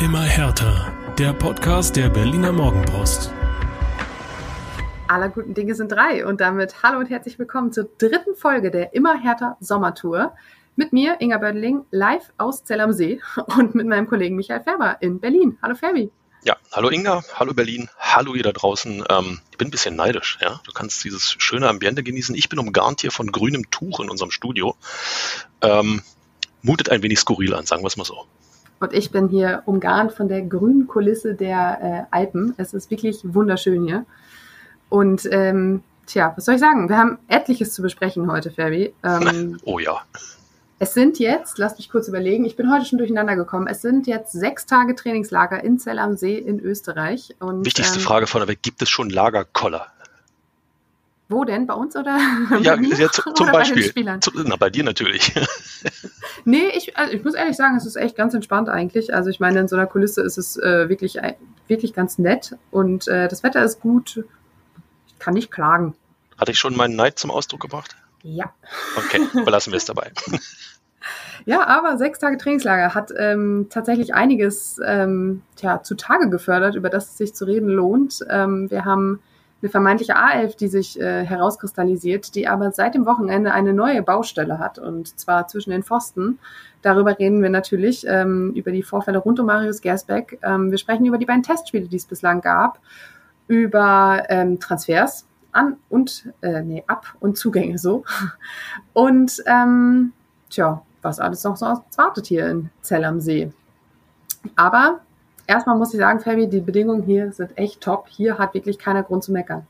Immer härter. Der Podcast der Berliner Morgenpost. Aller guten Dinge sind drei und damit hallo und herzlich willkommen zur dritten Folge der Immer härter Sommertour. Mit mir, Inga Bödeling, live aus Zell am See und mit meinem Kollegen Michael Färber in Berlin. Hallo Ferbi. Ja, hallo Inga, hallo Berlin, hallo ihr da draußen. Ähm, ich bin ein bisschen neidisch, ja. Du kannst dieses schöne Ambiente genießen. Ich bin umgarnt hier von grünem Tuch in unserem Studio. Ähm, mutet ein wenig skurril an, sagen wir es mal so. Und ich bin hier umgarnt von der grünen Kulisse der äh, Alpen. Es ist wirklich wunderschön hier. Und ähm, tja, was soll ich sagen? Wir haben etliches zu besprechen heute, Ferbi. Ähm, oh ja. Es sind jetzt, lass mich kurz überlegen, ich bin heute schon durcheinander gekommen. Es sind jetzt sechs Tage Trainingslager in Zell am See in Österreich. Und, Wichtigste ähm, Frage vorneweg, gibt es schon Lagerkoller? Wo denn? Bei uns oder? Ja, ja zu, zum Beispiel. Bei na, bei dir natürlich. nee, ich, also ich muss ehrlich sagen, es ist echt ganz entspannt eigentlich. Also ich meine, in so einer Kulisse ist es äh, wirklich, wirklich ganz nett und äh, das Wetter ist gut. Ich kann nicht klagen. Hatte ich schon meinen Neid zum Ausdruck gebracht? Ja. Okay, belassen wir es dabei. Ja, aber sechs Tage Trainingslager hat ähm, tatsächlich einiges ähm, tja, zutage gefördert, über das es sich zu reden lohnt. Ähm, wir haben eine vermeintliche A11, die sich äh, herauskristallisiert, die aber seit dem Wochenende eine neue Baustelle hat und zwar zwischen den Pfosten. Darüber reden wir natürlich, ähm, über die Vorfälle rund um Marius Gersbeck. Ähm, wir sprechen über die beiden Testspiele, die es bislang gab, über ähm, Transfers, an und äh, nee, ab und Zugänge so. Und ähm, tja, was alles noch so wartet hier in Zell am See. Aber erstmal muss ich sagen, Fabi, die Bedingungen hier sind echt top. Hier hat wirklich keiner Grund zu meckern.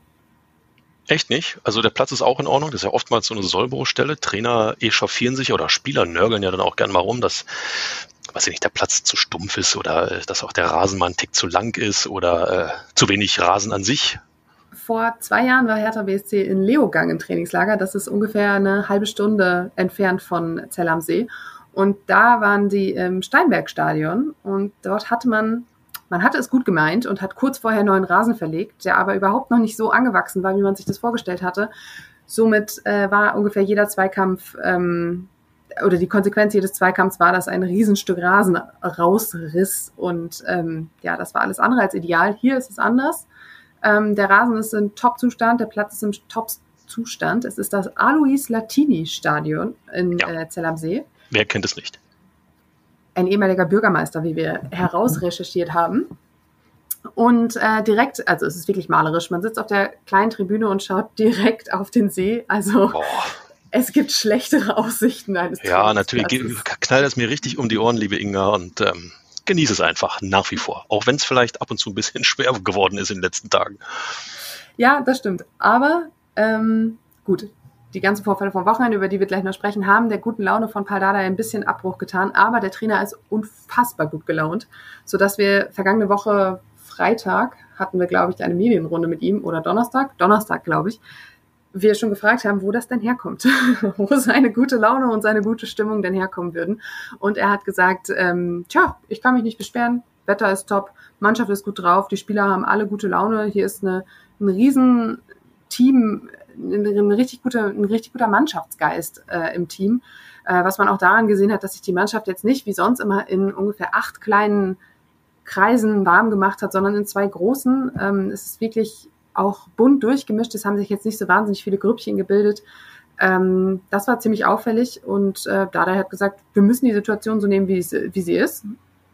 Echt nicht? Also der Platz ist auch in Ordnung. Das ist ja oftmals so eine Sollbruchstelle. Trainer echauffieren sich oder Spieler nörgeln ja dann auch gern mal rum, dass weiß ich nicht, der Platz zu stumpf ist oder äh, dass auch der Rasenmann tick zu lang ist oder äh, zu wenig Rasen an sich vor zwei Jahren war Hertha BSC in Leogang im Trainingslager. Das ist ungefähr eine halbe Stunde entfernt von Zell am See. Und da waren die im Steinbergstadion und dort hatte man, man hatte es gut gemeint und hat kurz vorher neuen Rasen verlegt, der aber überhaupt noch nicht so angewachsen war, wie man sich das vorgestellt hatte. Somit äh, war ungefähr jeder Zweikampf ähm, oder die Konsequenz jedes Zweikampfs war, dass ein Riesenstück Rasen rausriss und ähm, ja, das war alles andere als ideal. Hier ist es anders. Ähm, der Rasen ist in Top-Zustand, der Platz ist im Top-Zustand. Es ist das Alois Latini Stadion in ja. äh, Zell am See. Wer kennt es nicht? Ein ehemaliger Bürgermeister, wie wir herausrecherchiert haben. Und äh, direkt, also es ist wirklich malerisch. Man sitzt auf der kleinen Tribüne und schaut direkt auf den See. Also Boah. es gibt schlechtere Aussichten eines Ja, natürlich. Knallt es mir richtig um die Ohren, liebe Inga. Und ähm, genieße es einfach nach wie vor. Auch wenn es vielleicht ab und zu ein bisschen schwer geworden ist in den letzten Tagen. Ja, das stimmt. Aber ähm, gut, die ganzen Vorfälle vom Wochenende, über die wir gleich noch sprechen, haben der guten Laune von Paldada ein bisschen Abbruch getan. Aber der Trainer ist unfassbar gut gelaunt, sodass wir vergangene Woche Freitag hatten wir, glaube ich, eine Medienrunde mit ihm oder Donnerstag, Donnerstag, glaube ich, wir schon gefragt haben, wo das denn herkommt, wo seine gute Laune und seine gute Stimmung denn herkommen würden. Und er hat gesagt, ähm, tja, ich kann mich nicht beschweren, Wetter ist top, Mannschaft ist gut drauf, die Spieler haben alle gute Laune, hier ist eine, ein riesen Team, ein, richtig guter, ein richtig guter Mannschaftsgeist äh, im Team, äh, was man auch daran gesehen hat, dass sich die Mannschaft jetzt nicht wie sonst immer in ungefähr acht kleinen Kreisen warm gemacht hat, sondern in zwei großen. Ähm, es ist wirklich auch bunt durchgemischt. Es haben sich jetzt nicht so wahnsinnig viele Grüppchen gebildet. Ähm, das war ziemlich auffällig und äh, Dada hat gesagt, wir müssen die Situation so nehmen, wie sie ist.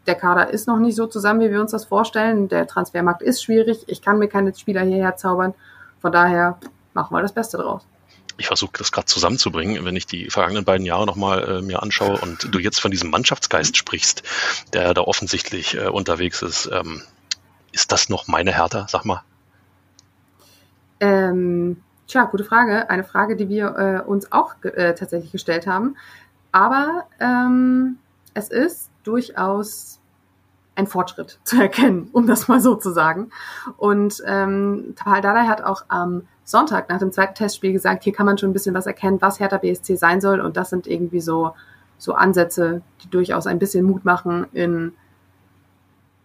Der Kader ist noch nicht so zusammen, wie wir uns das vorstellen. Der Transfermarkt ist schwierig. Ich kann mir keine Spieler hierher zaubern. Von daher machen wir das Beste draus. Ich versuche das gerade zusammenzubringen, wenn ich die vergangenen beiden Jahre nochmal äh, mir anschaue und du jetzt von diesem Mannschaftsgeist sprichst, der da offensichtlich äh, unterwegs ist. Ähm, ist das noch meine Hertha? Sag mal. Ähm, tja, gute Frage. Eine Frage, die wir äh, uns auch äh, tatsächlich gestellt haben. Aber ähm, es ist durchaus ein Fortschritt zu erkennen, um das mal so zu sagen. Und ähm, Tal Dada hat auch am Sonntag nach dem zweiten Testspiel gesagt, hier kann man schon ein bisschen was erkennen, was Hertha BSC sein soll. Und das sind irgendwie so, so Ansätze, die durchaus ein bisschen Mut machen in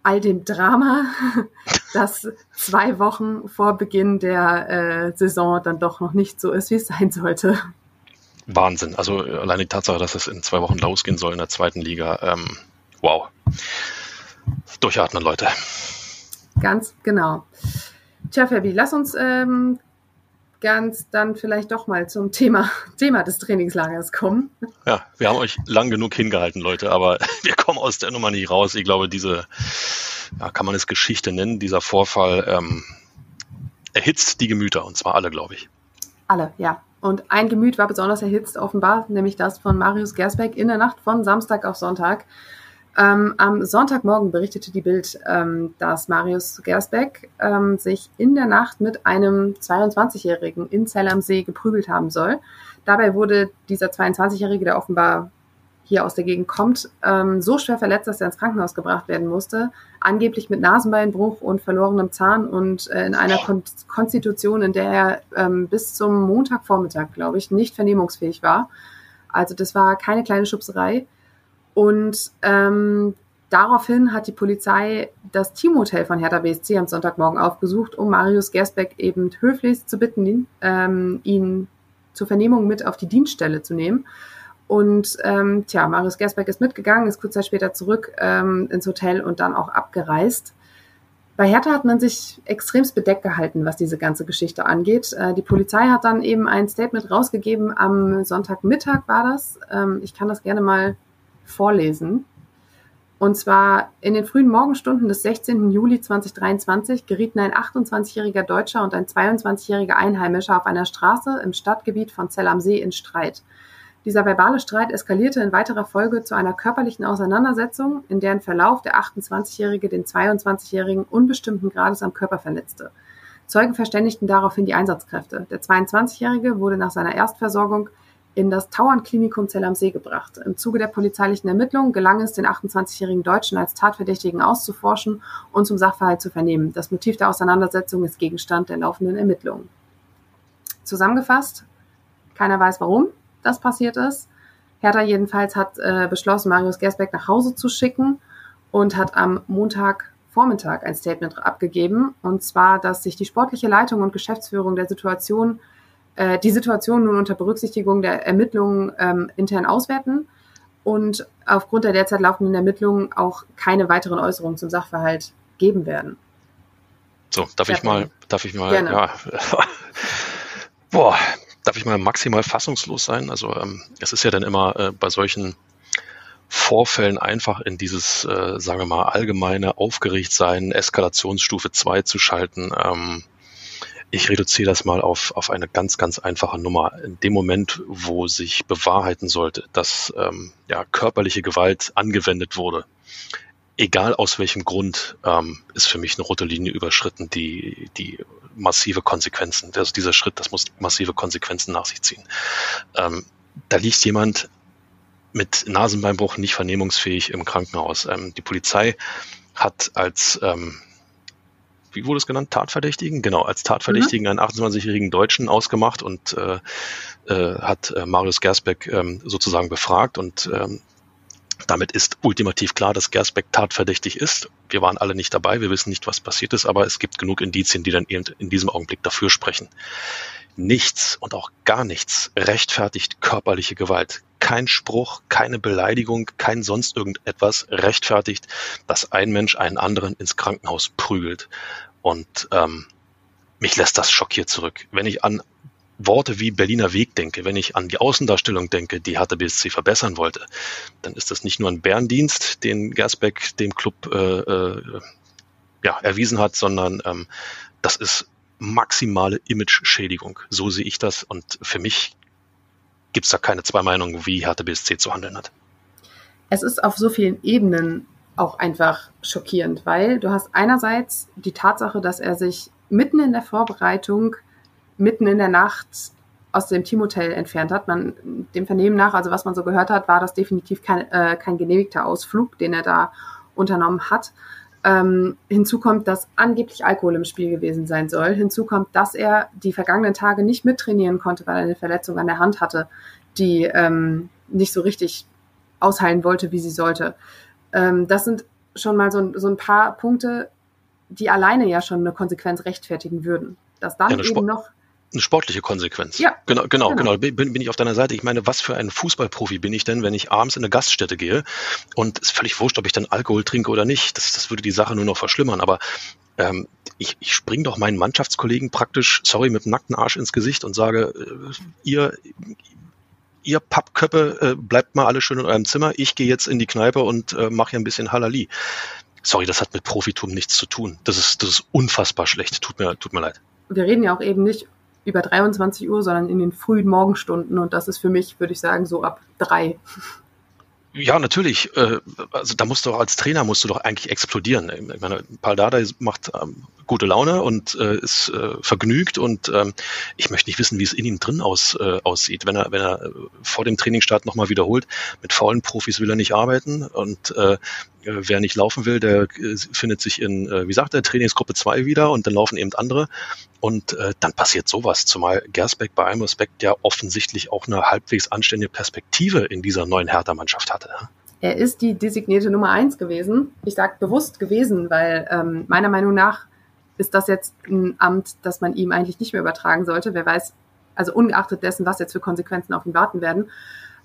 all dem Drama, das zwei Wochen vor Beginn der äh, Saison dann doch noch nicht so ist, wie es sein sollte. Wahnsinn. Also allein die Tatsache, dass es in zwei Wochen losgehen soll in der zweiten Liga. Ähm, wow. Durchatmen, Leute. Ganz genau. Tja, Fabi, lass uns ähm, ganz dann vielleicht doch mal zum Thema, Thema des Trainingslagers kommen. Ja, wir haben euch lang genug hingehalten, Leute, aber wir kommen aus der Nummer nicht raus. Ich glaube, diese, ja, kann man es Geschichte nennen, dieser Vorfall ähm, erhitzt die Gemüter und zwar alle, glaube ich. Alle, ja. Und ein Gemüt war besonders erhitzt, offenbar, nämlich das von Marius Gersbeck in der Nacht von Samstag auf Sonntag. Ähm, am Sonntagmorgen berichtete die Bild, ähm, dass Marius Gersbeck ähm, sich in der Nacht mit einem 22-Jährigen in Zell am See geprügelt haben soll. Dabei wurde dieser 22-Jährige, der offenbar hier aus der Gegend kommt, ähm, so schwer verletzt, dass er ins Krankenhaus gebracht werden musste. Angeblich mit Nasenbeinbruch und verlorenem Zahn und äh, in einer Kon Konstitution, in der er ähm, bis zum Montagvormittag, glaube ich, nicht vernehmungsfähig war. Also das war keine kleine Schubserei. Und ähm, daraufhin hat die Polizei das Teamhotel von Hertha BSC am Sonntagmorgen aufgesucht, um Marius Gersbeck eben höflichst zu bitten, ähm, ihn zur Vernehmung mit auf die Dienststelle zu nehmen. Und ähm, tja, Marius Gersbeck ist mitgegangen, ist kurz Zeit später zurück ähm, ins Hotel und dann auch abgereist. Bei Hertha hat man sich extremst bedeckt gehalten, was diese ganze Geschichte angeht. Äh, die Polizei hat dann eben ein Statement rausgegeben. Am Sonntagmittag war das. Ähm, ich kann das gerne mal vorlesen. Und zwar in den frühen Morgenstunden des 16. Juli 2023 gerieten ein 28-jähriger Deutscher und ein 22-jähriger Einheimischer auf einer Straße im Stadtgebiet von Zell am See in Streit. Dieser verbale Streit eskalierte in weiterer Folge zu einer körperlichen Auseinandersetzung, in deren Verlauf der 28-Jährige den 22-Jährigen unbestimmten Grades am Körper verletzte. Zeugen verständigten daraufhin die Einsatzkräfte. Der 22-Jährige wurde nach seiner Erstversorgung in das Tauernklinikum Zell am See gebracht. Im Zuge der polizeilichen Ermittlungen gelang es, den 28-jährigen Deutschen als Tatverdächtigen auszuforschen und zum Sachverhalt zu vernehmen. Das Motiv der Auseinandersetzung ist Gegenstand der laufenden Ermittlungen. Zusammengefasst, keiner weiß, warum das passiert ist. Hertha jedenfalls hat äh, beschlossen, Marius Gersbeck nach Hause zu schicken und hat am Montagvormittag ein Statement abgegeben. Und zwar, dass sich die sportliche Leitung und Geschäftsführung der Situation äh, die Situation nun unter Berücksichtigung der Ermittlungen ähm, intern auswerten und aufgrund der derzeit laufenden Ermittlungen auch keine weiteren Äußerungen zum Sachverhalt geben werden. So, darf ich mal, darf ich mal, Gerne. ja, boah, darf ich mal maximal fassungslos sein? Also ähm, es ist ja dann immer äh, bei solchen Vorfällen einfach in dieses, äh, sagen wir mal, allgemeine Aufgeregtsein, Eskalationsstufe 2 zu schalten. Ähm, ich reduziere das mal auf, auf eine ganz, ganz einfache Nummer. In dem Moment, wo sich bewahrheiten sollte, dass ähm, ja, körperliche Gewalt angewendet wurde, egal aus welchem Grund, ähm, ist für mich eine rote Linie überschritten, die, die massive Konsequenzen, also dieser Schritt, das muss massive Konsequenzen nach sich ziehen. Ähm, da liegt jemand mit Nasenbeinbruch nicht vernehmungsfähig im Krankenhaus. Ähm, die Polizei hat als ähm, wie wurde es genannt, Tatverdächtigen? Genau, als Tatverdächtigen mhm. einen 28-jährigen Deutschen ausgemacht und äh, äh, hat äh, Marius Gersbeck ähm, sozusagen befragt und ähm, damit ist ultimativ klar, dass Gersbeck tatverdächtig ist. Wir waren alle nicht dabei, wir wissen nicht, was passiert ist, aber es gibt genug Indizien, die dann eben in diesem Augenblick dafür sprechen. Nichts und auch gar nichts rechtfertigt körperliche Gewalt. Kein Spruch, keine Beleidigung, kein sonst irgendetwas rechtfertigt, dass ein Mensch einen anderen ins Krankenhaus prügelt. Und ähm, mich lässt das schockiert zurück. Wenn ich an Worte wie Berliner Weg denke, wenn ich an die Außendarstellung denke, die Hertha BSC verbessern wollte, dann ist das nicht nur ein Bärendienst, den Gersbeck dem Club äh, äh, ja, erwiesen hat, sondern ähm, das ist maximale Image-Schädigung. So sehe ich das. Und für mich gibt es da keine zwei Meinungen, wie Hertha BSC zu handeln hat. Es ist auf so vielen Ebenen auch einfach schockierend, weil du hast einerseits die Tatsache, dass er sich mitten in der Vorbereitung, mitten in der Nacht aus dem Teamhotel entfernt hat. Man, dem Vernehmen nach, also was man so gehört hat, war das definitiv kein, äh, kein genehmigter Ausflug, den er da unternommen hat. Ähm, hinzu kommt, dass angeblich Alkohol im Spiel gewesen sein soll. Hinzu kommt, dass er die vergangenen Tage nicht mittrainieren konnte, weil er eine Verletzung an der Hand hatte, die ähm, nicht so richtig ausheilen wollte, wie sie sollte. Ähm, das sind schon mal so, so, ein paar Punkte, die alleine ja schon eine Konsequenz rechtfertigen würden. Dass dann ja, eben noch eine sportliche Konsequenz. Ja. Genau, genau, genau. Bin, bin ich auf deiner Seite. Ich meine, was für ein Fußballprofi bin ich denn, wenn ich abends in eine Gaststätte gehe und es ist völlig wurscht, ob ich dann Alkohol trinke oder nicht. Das, das würde die Sache nur noch verschlimmern. Aber ähm, ich, ich spring doch meinen Mannschaftskollegen praktisch, sorry, mit dem nackten Arsch ins Gesicht und sage, äh, ihr, ihr Pappköppe, äh, bleibt mal alle schön in eurem Zimmer. Ich gehe jetzt in die Kneipe und äh, mache hier ein bisschen Halali. Sorry, das hat mit Profitum nichts zu tun. Das ist, das ist unfassbar schlecht. Tut mir, tut mir leid. Wir reden ja auch eben nicht über 23 Uhr, sondern in den frühen Morgenstunden. Und das ist für mich, würde ich sagen, so ab drei. Ja, natürlich. Äh, also da musst du auch als Trainer musst du doch eigentlich explodieren. Ich meine, Paul Dardai macht ähm, gute Laune und äh, ist äh, vergnügt und ähm, ich möchte nicht wissen, wie es in ihm drin aus, äh, aussieht. Wenn er, wenn er vor dem Trainingsstart nochmal wiederholt, mit faulen Profis will er nicht arbeiten und äh, wer nicht laufen will, der äh, findet sich in, äh, wie sagt er, Trainingsgruppe 2 wieder und dann laufen eben andere. Und äh, dann passiert sowas, zumal Gersbeck bei allem Respekt ja offensichtlich auch eine halbwegs anständige Perspektive in dieser neuen Hertha-Mannschaft hatte. Er ist die designierte Nummer eins gewesen. Ich sage bewusst gewesen, weil ähm, meiner Meinung nach ist das jetzt ein Amt, das man ihm eigentlich nicht mehr übertragen sollte. Wer weiß, also ungeachtet dessen, was jetzt für Konsequenzen auf ihn warten werden.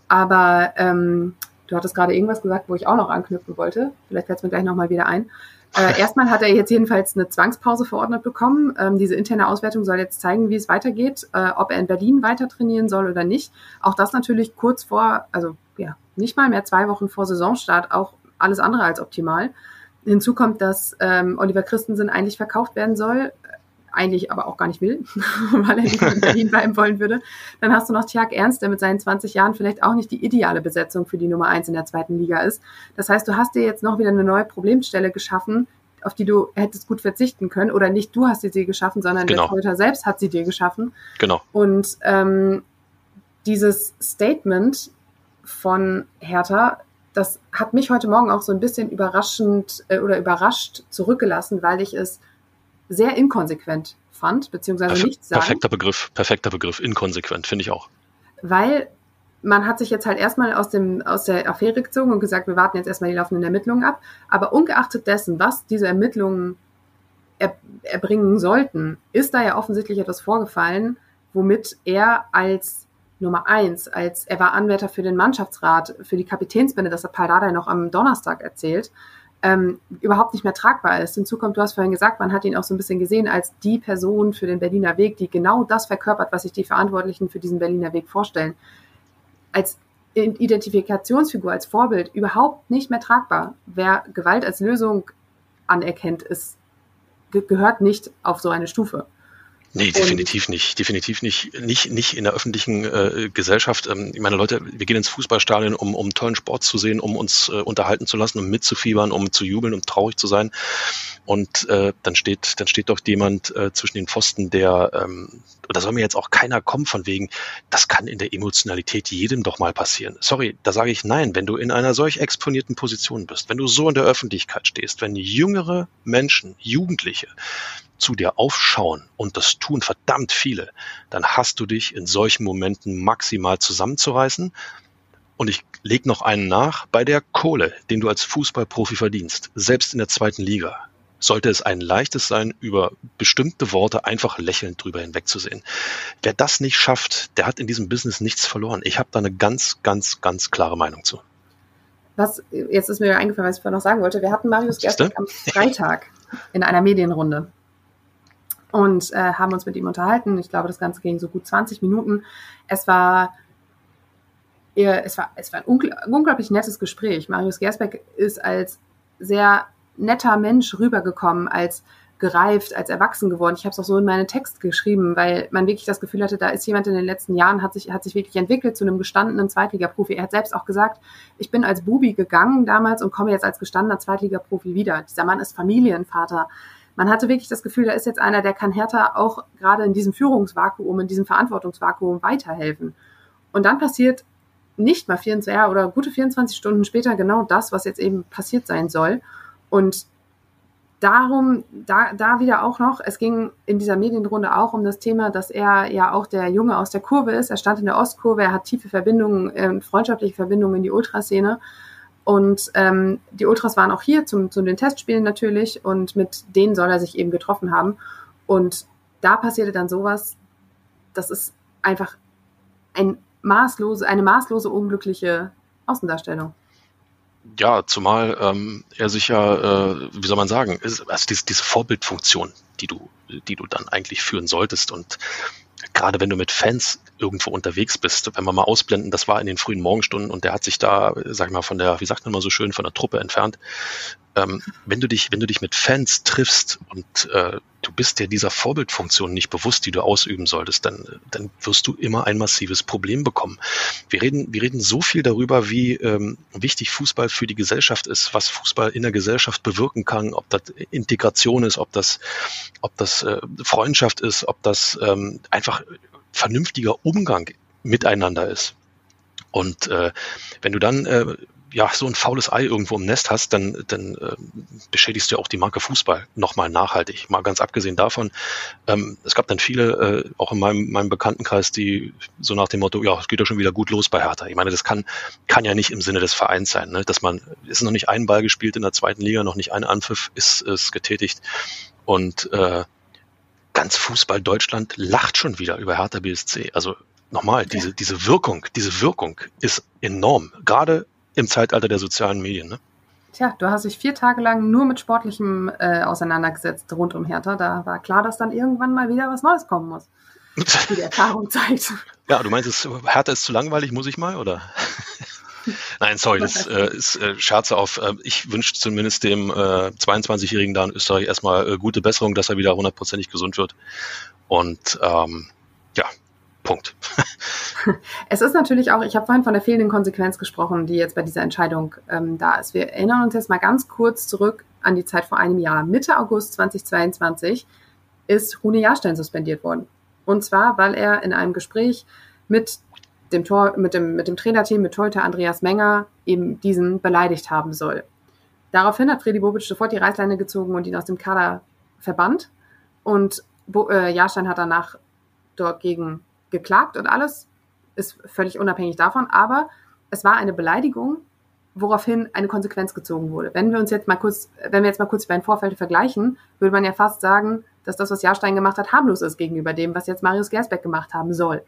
Aber ähm, du hattest gerade irgendwas gesagt, wo ich auch noch anknüpfen wollte. Vielleicht fällt es mir gleich nochmal wieder ein. Äh, erstmal hat er jetzt jedenfalls eine Zwangspause verordnet bekommen. Ähm, diese interne Auswertung soll jetzt zeigen, wie es weitergeht, äh, ob er in Berlin weiter trainieren soll oder nicht. Auch das natürlich kurz vor, also ja, nicht mal mehr zwei Wochen vor Saisonstart, auch alles andere als optimal. Hinzu kommt, dass ähm, Oliver Christensen eigentlich verkauft werden soll eigentlich aber auch gar nicht will, weil er nicht in Berlin bleiben wollen würde. Dann hast du noch Tjag Ernst, der mit seinen 20 Jahren vielleicht auch nicht die ideale Besetzung für die Nummer eins in der zweiten Liga ist. Das heißt, du hast dir jetzt noch wieder eine neue Problemstelle geschaffen, auf die du hättest gut verzichten können. Oder nicht du hast dir sie geschaffen, sondern genau. der Torhüter selbst hat sie dir geschaffen. Genau. Und ähm, dieses Statement von Hertha, das hat mich heute Morgen auch so ein bisschen überraschend äh, oder überrascht zurückgelassen, weil ich es sehr inkonsequent fand, beziehungsweise Perf nicht sagen. Perfekter Begriff, perfekter Begriff, inkonsequent, finde ich auch. Weil man hat sich jetzt halt erstmal aus, dem, aus der Affäre gezogen und gesagt, wir warten jetzt erstmal die laufenden Ermittlungen ab. Aber ungeachtet dessen, was diese Ermittlungen er, erbringen sollten, ist da ja offensichtlich etwas vorgefallen, womit er als Nummer eins, als er war Anwärter für den Mannschaftsrat, für die Kapitänsbinde, das hat Paul Dardai noch am Donnerstag erzählt, ähm, überhaupt nicht mehr tragbar ist. Hinzu kommt, du hast vorhin gesagt, man hat ihn auch so ein bisschen gesehen als die Person für den Berliner Weg, die genau das verkörpert, was sich die Verantwortlichen für diesen Berliner Weg vorstellen. Als Identifikationsfigur, als Vorbild überhaupt nicht mehr tragbar. Wer Gewalt als Lösung anerkennt, ist, gehört nicht auf so eine Stufe. Nee, definitiv nicht. Definitiv nicht. Nicht, nicht in der öffentlichen äh, Gesellschaft. Ähm, ich meine, Leute, wir gehen ins Fußballstadion, um, um tollen Sport zu sehen, um uns äh, unterhalten zu lassen, um mitzufiebern, um zu jubeln und traurig zu sein. Und äh, dann steht, dann steht doch jemand äh, zwischen den Pfosten, der, ähm, da soll mir jetzt auch keiner kommen von wegen, das kann in der Emotionalität jedem doch mal passieren. Sorry, da sage ich nein, wenn du in einer solch exponierten Position bist, wenn du so in der Öffentlichkeit stehst, wenn jüngere Menschen, Jugendliche zu dir aufschauen, und das tun verdammt viele, dann hast du dich in solchen Momenten maximal zusammenzureißen. Und ich leg noch einen nach, bei der Kohle, den du als Fußballprofi verdienst, selbst in der zweiten Liga, sollte es ein leichtes sein, über bestimmte Worte einfach lächelnd drüber hinwegzusehen. Wer das nicht schafft, der hat in diesem Business nichts verloren. Ich habe da eine ganz, ganz, ganz klare Meinung zu. Was, jetzt ist mir eingefallen, was ich vorhin noch sagen wollte. Wir hatten Marius Gersbeck am Freitag in einer Medienrunde und äh, haben uns mit ihm unterhalten. Ich glaube, das Ganze ging so gut 20 Minuten. Es war es war, es war ein unglaublich nettes Gespräch. Marius Gersbeck ist als sehr netter Mensch rübergekommen, als gereift, als erwachsen geworden. Ich habe es auch so in meinen Text geschrieben, weil man wirklich das Gefühl hatte, da ist jemand in den letzten Jahren, hat sich, hat sich wirklich entwickelt zu einem gestandenen Zweitligaprofi. Er hat selbst auch gesagt, ich bin als Bubi gegangen damals und komme jetzt als gestandener Zweitligaprofi wieder. Dieser Mann ist Familienvater man hatte wirklich das Gefühl, da ist jetzt einer, der kann Hertha auch gerade in diesem Führungsvakuum, in diesem Verantwortungsvakuum weiterhelfen. Und dann passiert nicht mal 24 ja, oder gute 24 Stunden später genau das, was jetzt eben passiert sein soll. Und darum, da, da wieder auch noch, es ging in dieser Medienrunde auch um das Thema, dass er ja auch der Junge aus der Kurve ist. Er stand in der Ostkurve, er hat tiefe Verbindungen, äh, freundschaftliche Verbindungen in die Ultraszene. Und ähm, die Ultras waren auch hier zum, zu den Testspielen natürlich und mit denen soll er sich eben getroffen haben. Und da passierte dann sowas, das ist einfach ein maßlose, eine maßlose unglückliche Außendarstellung. Ja, zumal ähm, er sich ja, äh, wie soll man sagen, ist, also diese, diese Vorbildfunktion, die du, die du dann eigentlich führen solltest und gerade wenn du mit Fans irgendwo unterwegs bist, wenn wir mal ausblenden, das war in den frühen Morgenstunden und der hat sich da, sag ich mal, von der, wie sagt man mal so schön, von der Truppe entfernt. Ähm, wenn du dich, wenn du dich mit Fans triffst und äh, du bist dir dieser Vorbildfunktion nicht bewusst, die du ausüben solltest, dann, dann wirst du immer ein massives Problem bekommen. Wir reden, wir reden so viel darüber, wie ähm, wichtig Fußball für die Gesellschaft ist, was Fußball in der Gesellschaft bewirken kann, ob das Integration ist, ob das, ob das äh, Freundschaft ist, ob das ähm, einfach vernünftiger Umgang miteinander ist. Und äh, wenn du dann äh, ja, so ein faules Ei irgendwo im Nest hast, dann, dann äh, beschädigst du ja auch die Marke Fußball nochmal nachhaltig. Mal ganz abgesehen davon, ähm, es gab dann viele, äh, auch in meinem, meinem Bekanntenkreis, die so nach dem Motto, ja, es geht ja schon wieder gut los bei Hertha. Ich meine, das kann, kann ja nicht im Sinne des Vereins sein, ne? dass man, ist noch nicht ein Ball gespielt in der zweiten Liga, noch nicht ein Anpfiff ist, ist getätigt und äh, ganz Fußball Deutschland lacht schon wieder über Hertha BSC. Also nochmal, diese, diese Wirkung, diese Wirkung ist enorm. Gerade im Zeitalter der sozialen Medien. Ne? Tja, du hast dich vier Tage lang nur mit Sportlichem äh, auseinandergesetzt rund um Hertha. Da war klar, dass dann irgendwann mal wieder was Neues kommen muss. Wie die Erfahrung zeigt. Ja, du meinst, es, Hertha ist zu langweilig, muss ich mal, oder? Nein, sorry, das äh, ist äh, Scherze auf. Äh, ich wünsche zumindest dem äh, 22-Jährigen da in Österreich erstmal äh, gute Besserung, dass er wieder hundertprozentig gesund wird. Und ähm, ja, Punkt. Es ist natürlich auch, ich habe vorhin von der fehlenden Konsequenz gesprochen, die jetzt bei dieser Entscheidung ähm, da ist. Wir erinnern uns jetzt mal ganz kurz zurück an die Zeit vor einem Jahr. Mitte August 2022 ist Rune Jahrstein suspendiert worden. Und zwar, weil er in einem Gespräch mit dem, Tor, mit dem, mit dem Trainerteam, mit Torhüter Andreas Menger, eben diesen beleidigt haben soll. Daraufhin hat Freddy Bobic sofort die Reißleine gezogen und ihn aus dem Kader verbannt. Und Bo äh, Jahrstein hat danach dort gegen geklagt und alles ist völlig unabhängig davon, aber es war eine Beleidigung, woraufhin eine Konsequenz gezogen wurde. Wenn wir uns jetzt mal kurz, wenn wir jetzt mal kurz die beiden Vorfälle vergleichen, würde man ja fast sagen, dass das, was Jahrstein gemacht hat, harmlos ist gegenüber dem, was jetzt Marius Gersbeck gemacht haben soll.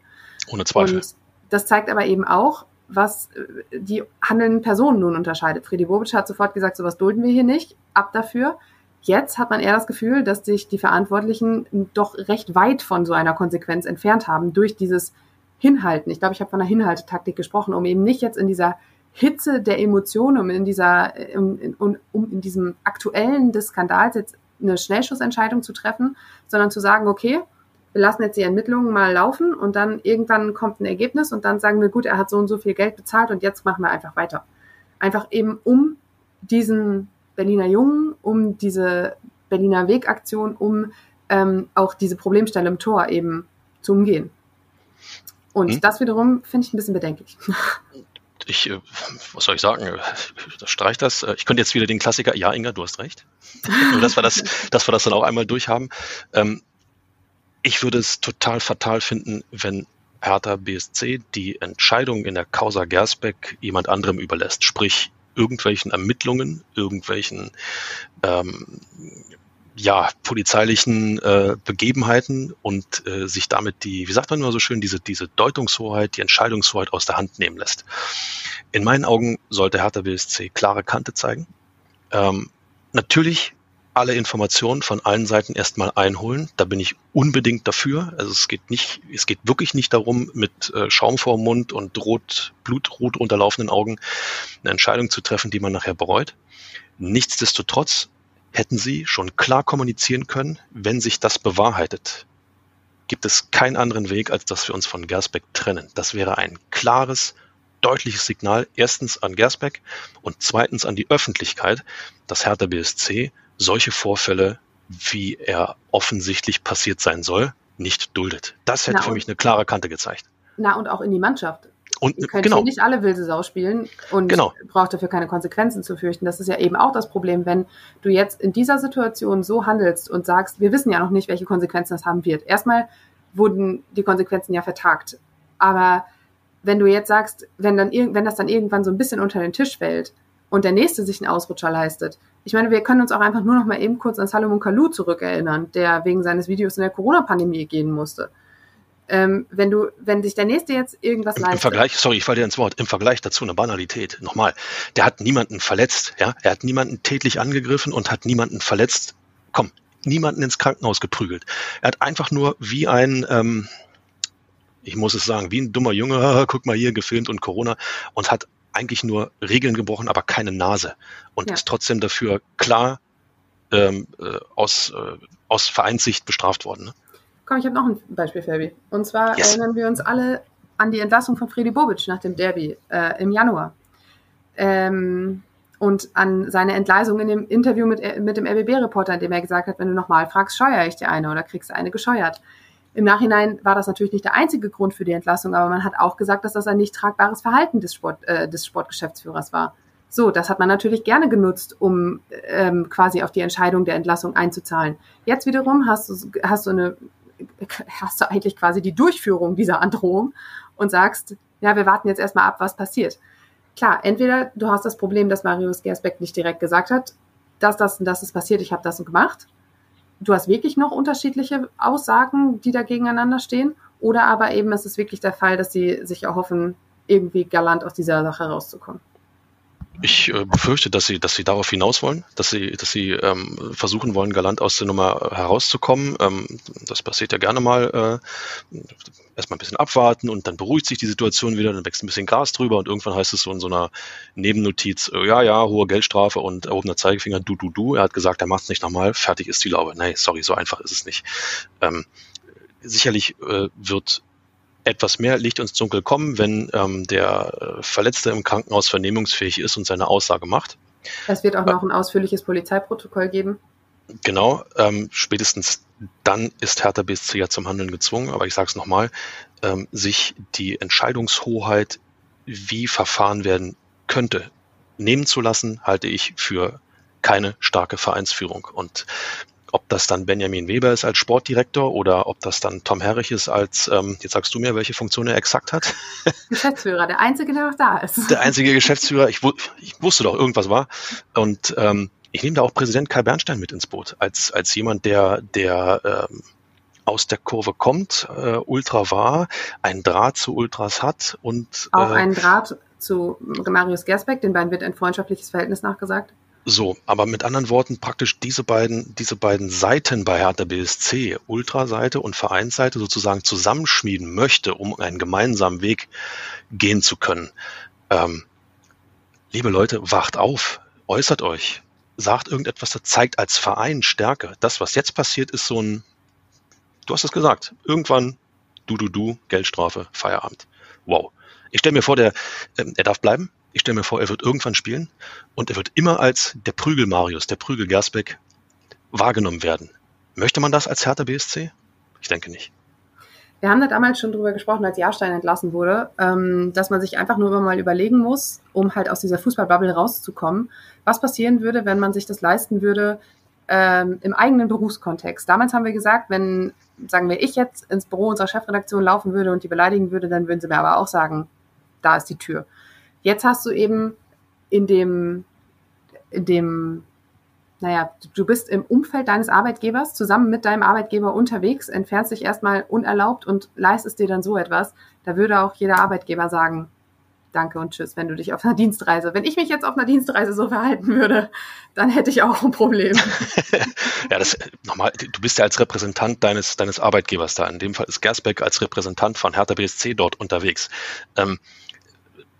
Ohne Zweifel. Und das zeigt aber eben auch, was äh, die handelnden Personen nun unterscheidet. Friedi Bobic hat sofort gesagt, sowas dulden wir hier nicht, ab dafür. Jetzt hat man eher das Gefühl, dass sich die Verantwortlichen doch recht weit von so einer Konsequenz entfernt haben durch dieses Hinhalten. Ich glaube, ich habe von einer Hinhaltetaktik gesprochen, um eben nicht jetzt in dieser Hitze der Emotionen, um in dieser, um, um, um in diesem aktuellen des Skandals jetzt eine Schnellschussentscheidung zu treffen, sondern zu sagen, okay, wir lassen jetzt die Ermittlungen mal laufen und dann irgendwann kommt ein Ergebnis und dann sagen wir, gut, er hat so und so viel Geld bezahlt und jetzt machen wir einfach weiter. Einfach eben um diesen Berliner Jungen, um diese Berliner Wegaktion, um ähm, auch diese Problemstelle im Tor eben zu umgehen. Und hm. das wiederum finde ich ein bisschen bedenklich. Ich, äh, was soll ich sagen? Das streicht das. Ich könnte jetzt wieder den Klassiker, ja, Inga, du hast recht. Nur, dass wir das, dass wir das dann auch einmal durchhaben. Ähm, ich würde es total fatal finden, wenn Hertha BSC die Entscheidung in der Causa Gersbeck jemand anderem überlässt. Sprich, irgendwelchen Ermittlungen, irgendwelchen ähm, ja, polizeilichen äh, Begebenheiten und äh, sich damit die, wie sagt man immer so schön, diese, diese Deutungshoheit, die Entscheidungshoheit aus der Hand nehmen lässt. In meinen Augen sollte Hertha BSC klare Kante zeigen. Ähm, natürlich alle Informationen von allen Seiten erstmal einholen. Da bin ich unbedingt dafür. Also es geht nicht, es geht wirklich nicht darum, mit äh, Schaum vor dem Mund und rot, blutrot unterlaufenden Augen eine Entscheidung zu treffen, die man nachher bereut. Nichtsdestotrotz hätten sie schon klar kommunizieren können, wenn sich das bewahrheitet, gibt es keinen anderen Weg, als dass wir uns von Gersbeck trennen. Das wäre ein klares, deutliches Signal erstens an Gersbeck und zweitens an die Öffentlichkeit, dass Hertha BSC solche Vorfälle, wie er offensichtlich passiert sein soll, nicht duldet. Das hätte Na, für mich eine klare Kante gezeigt. Na, und auch in die Mannschaft. Und Ihr könnt genau. nicht alle wilde Sau spielen und genau. braucht dafür keine Konsequenzen zu fürchten. Das ist ja eben auch das Problem, wenn du jetzt in dieser Situation so handelst und sagst, wir wissen ja noch nicht, welche Konsequenzen das haben wird. Erstmal wurden die Konsequenzen ja vertagt. Aber wenn du jetzt sagst, wenn dann wenn das dann irgendwann so ein bisschen unter den Tisch fällt und der nächste sich einen Ausrutscher leistet, ich meine, wir können uns auch einfach nur noch mal eben kurz an Salomon Kalou zurückerinnern, der wegen seines Videos in der Corona-Pandemie gehen musste. Ähm, wenn du, wenn sich der Nächste jetzt irgendwas leistet. Im Vergleich, sorry, ich falle dir ins Wort, im Vergleich dazu eine Banalität. Nochmal, der hat niemanden verletzt, ja, er hat niemanden tätlich angegriffen und hat niemanden verletzt. Komm, niemanden ins Krankenhaus geprügelt. Er hat einfach nur wie ein, ähm, ich muss es sagen, wie ein dummer Junge, guck mal hier, gefilmt und Corona und hat eigentlich nur Regeln gebrochen, aber keine Nase und Ja. ist trotzdem dafür klar ähm, äh, aus, äh, aus Vereinssicht bestraft worden. Ne? Komm, ich habe noch ein Beispiel, Fabi. Und zwar Yes. erinnern wir uns alle an die Entlassung von Freddy Bobic nach dem Derby äh, im Januar. Ähm, und an seine Entgleisung in dem Interview mit, mit dem RBB-Reporter, in dem er gesagt hat, wenn du nochmal fragst, scheuere ich dir eine oder kriegst du eine gescheuert. Im Nachhinein war das natürlich nicht der einzige Grund für die Entlassung, aber man hat auch gesagt, dass das ein nicht tragbares Verhalten des, Sport, äh, des Sportgeschäftsführers war. So, das hat man natürlich gerne genutzt, um ähm, quasi auf die Entscheidung der Entlassung einzuzahlen. Jetzt wiederum hast du, hast du eine, hast du eigentlich quasi die Durchführung dieser Androhung und sagst, ja, wir warten jetzt erstmal ab, was passiert. Klar, entweder du hast das Problem, dass Marius Gersbeck nicht direkt gesagt hat, dass das und das ist passiert, ich habe das und gemacht. Du hast wirklich noch unterschiedliche Aussagen, die da gegeneinander stehen. Oder aber eben es ist wirklich der Fall, dass sie sich erhoffen, irgendwie galant aus dieser Sache rauszukommen. Ich äh, befürchte, dass sie, dass sie darauf hinaus wollen, dass sie, dass sie ähm, versuchen wollen, galant aus der Nummer herauszukommen. Ähm, das passiert ja gerne mal. Äh, erstmal ein bisschen abwarten und dann beruhigt sich die Situation wieder, dann wächst ein bisschen Gras drüber und irgendwann heißt es so in so einer Nebennotiz, äh, ja, ja, hohe Geldstrafe und erhobener Zeigefinger, du, du, du. Er hat gesagt, er macht es nicht nochmal, fertig ist die Laube. Nee, sorry, so einfach ist es nicht. Ähm, sicherlich äh, wird etwas mehr Licht ins Dunkel kommen, wenn ähm, der äh, Verletzte im Krankenhaus vernehmungsfähig ist und seine Aussage macht. Es wird auch noch ein ausführliches Polizeiprotokoll geben. Genau, ähm, spätestens dann ist Hertha BSC ja zum Handeln gezwungen, aber ich sage es nochmal, ähm, sich die Entscheidungshoheit, wie verfahren werden könnte, nehmen zu lassen, halte ich für keine starke Vereinsführung. Und ob das dann Benjamin Weber ist als Sportdirektor oder ob das dann Tom Herrich ist als, ähm, jetzt sagst du mir, welche Funktion er exakt hat. Geschäftsführer, der Einzige, der noch da ist. Der einzige Geschäftsführer, ich, wu- ich wusste doch, irgendwas war. Und ähm, ich nehme da auch Präsident Kai Bernstein mit ins Boot, als, als jemand, der, der ähm, aus der Kurve kommt, äh, Ultra war, einen Draht zu Ultras hat und Auch äh, einen Draht zu Marius Gersbeck, den beiden wird ein freundschaftliches Verhältnis nachgesagt. So, aber mit anderen Worten praktisch diese beiden, diese beiden Seiten bei Hertha BSC, Ultraseite und Vereinsseite sozusagen zusammenschmieden möchte, um einen gemeinsamen Weg gehen zu können. Ähm, liebe Leute, wacht auf, äußert euch, sagt irgendetwas, das zeigt als Verein Stärke. Das, was jetzt passiert, ist so ein, du hast es gesagt, irgendwann du, du, du, Geldstrafe, Feierabend. Wow. Ich stelle mir vor, der, ähm, er darf bleiben. Ich stelle mir vor, er wird irgendwann spielen und er wird immer als der Prügel Marius, der Prügel Gersbeck wahrgenommen werden. Möchte man das als Hertha BSC? Ich denke nicht. Wir haben da damals schon drüber gesprochen, als Jahrstein entlassen wurde, ähm, dass man sich einfach nur mal überlegen muss, um halt aus dieser Fußballbubble rauszukommen, was passieren würde, wenn man sich das leisten würde ähm, im eigenen Berufskontext. Damals haben wir gesagt, wenn, sagen wir, ich jetzt ins Büro unserer Chefredaktion laufen würde und die beleidigen würde, dann würden sie mir aber auch sagen, da ist die Tür. Jetzt hast du eben in dem, in dem naja, du bist im Umfeld deines Arbeitgebers zusammen mit deinem Arbeitgeber unterwegs, entfernst dich erstmal unerlaubt und leistest dir dann so etwas. Da würde auch jeder Arbeitgeber sagen, danke und tschüss, wenn du dich auf einer Dienstreise, wenn ich mich jetzt auf einer Dienstreise so verhalten würde, dann hätte ich auch ein Problem. ja, das nochmal, du bist ja als Repräsentant deines, deines Arbeitgebers da. In dem Fall ist Gersbeck als Repräsentant von Hertha BSC dort unterwegs. Ähm,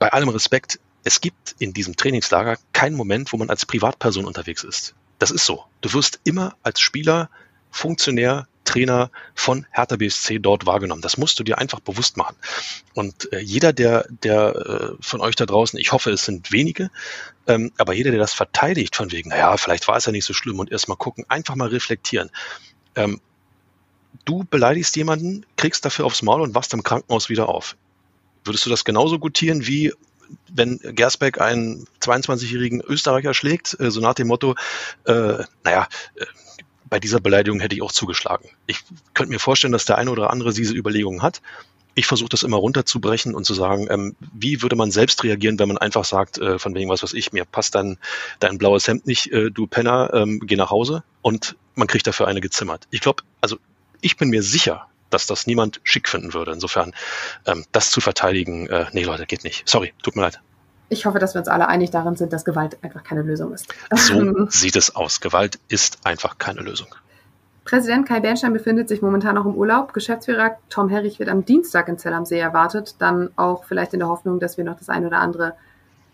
bei allem Respekt, es gibt in diesem Trainingslager keinen Moment, wo man als Privatperson unterwegs ist. Das ist so. Du wirst immer als Spieler, Funktionär, Trainer von Hertha BSC dort wahrgenommen. Das musst du dir einfach bewusst machen. Und äh, jeder, der, der äh, von euch da draußen, ich hoffe, es sind wenige, ähm, aber jeder, der das verteidigt, von wegen, naja, vielleicht war es ja nicht so schlimm und erst mal gucken, einfach mal reflektieren. Ähm, du beleidigst jemanden, kriegst dafür aufs Maul und wachst im Krankenhaus wieder auf. Würdest du das genauso gutieren wie wenn Gersbeck einen 22-jährigen Österreicher schlägt, äh, so nach dem Motto, äh, naja, äh, bei dieser Beleidigung hätte ich auch zugeschlagen. Ich könnte mir vorstellen, dass der eine oder andere diese Überlegungen hat. Ich versuche das immer runterzubrechen und zu sagen, ähm, wie würde man selbst reagieren, wenn man einfach sagt, äh, von wegen was weiß ich, mir passt dein, dein blaues Hemd nicht, äh, du Penner, ähm, geh nach Hause und man kriegt dafür eine gezimmert. Ich glaube, also ich bin mir sicher, dass das niemand schick finden würde. Insofern, ähm, das zu verteidigen, äh, nee Leute, geht nicht. Sorry, tut mir leid. Ich hoffe, dass wir uns alle einig darin sind, dass Gewalt einfach keine Lösung ist. So sieht es aus. Gewalt ist einfach keine Lösung. Präsident Kai Bernstein befindet sich momentan noch im Urlaub. Geschäftsführer Tom Herrich wird am Dienstag in Zell am See erwartet. Dann auch vielleicht in der Hoffnung, dass wir noch das ein oder andere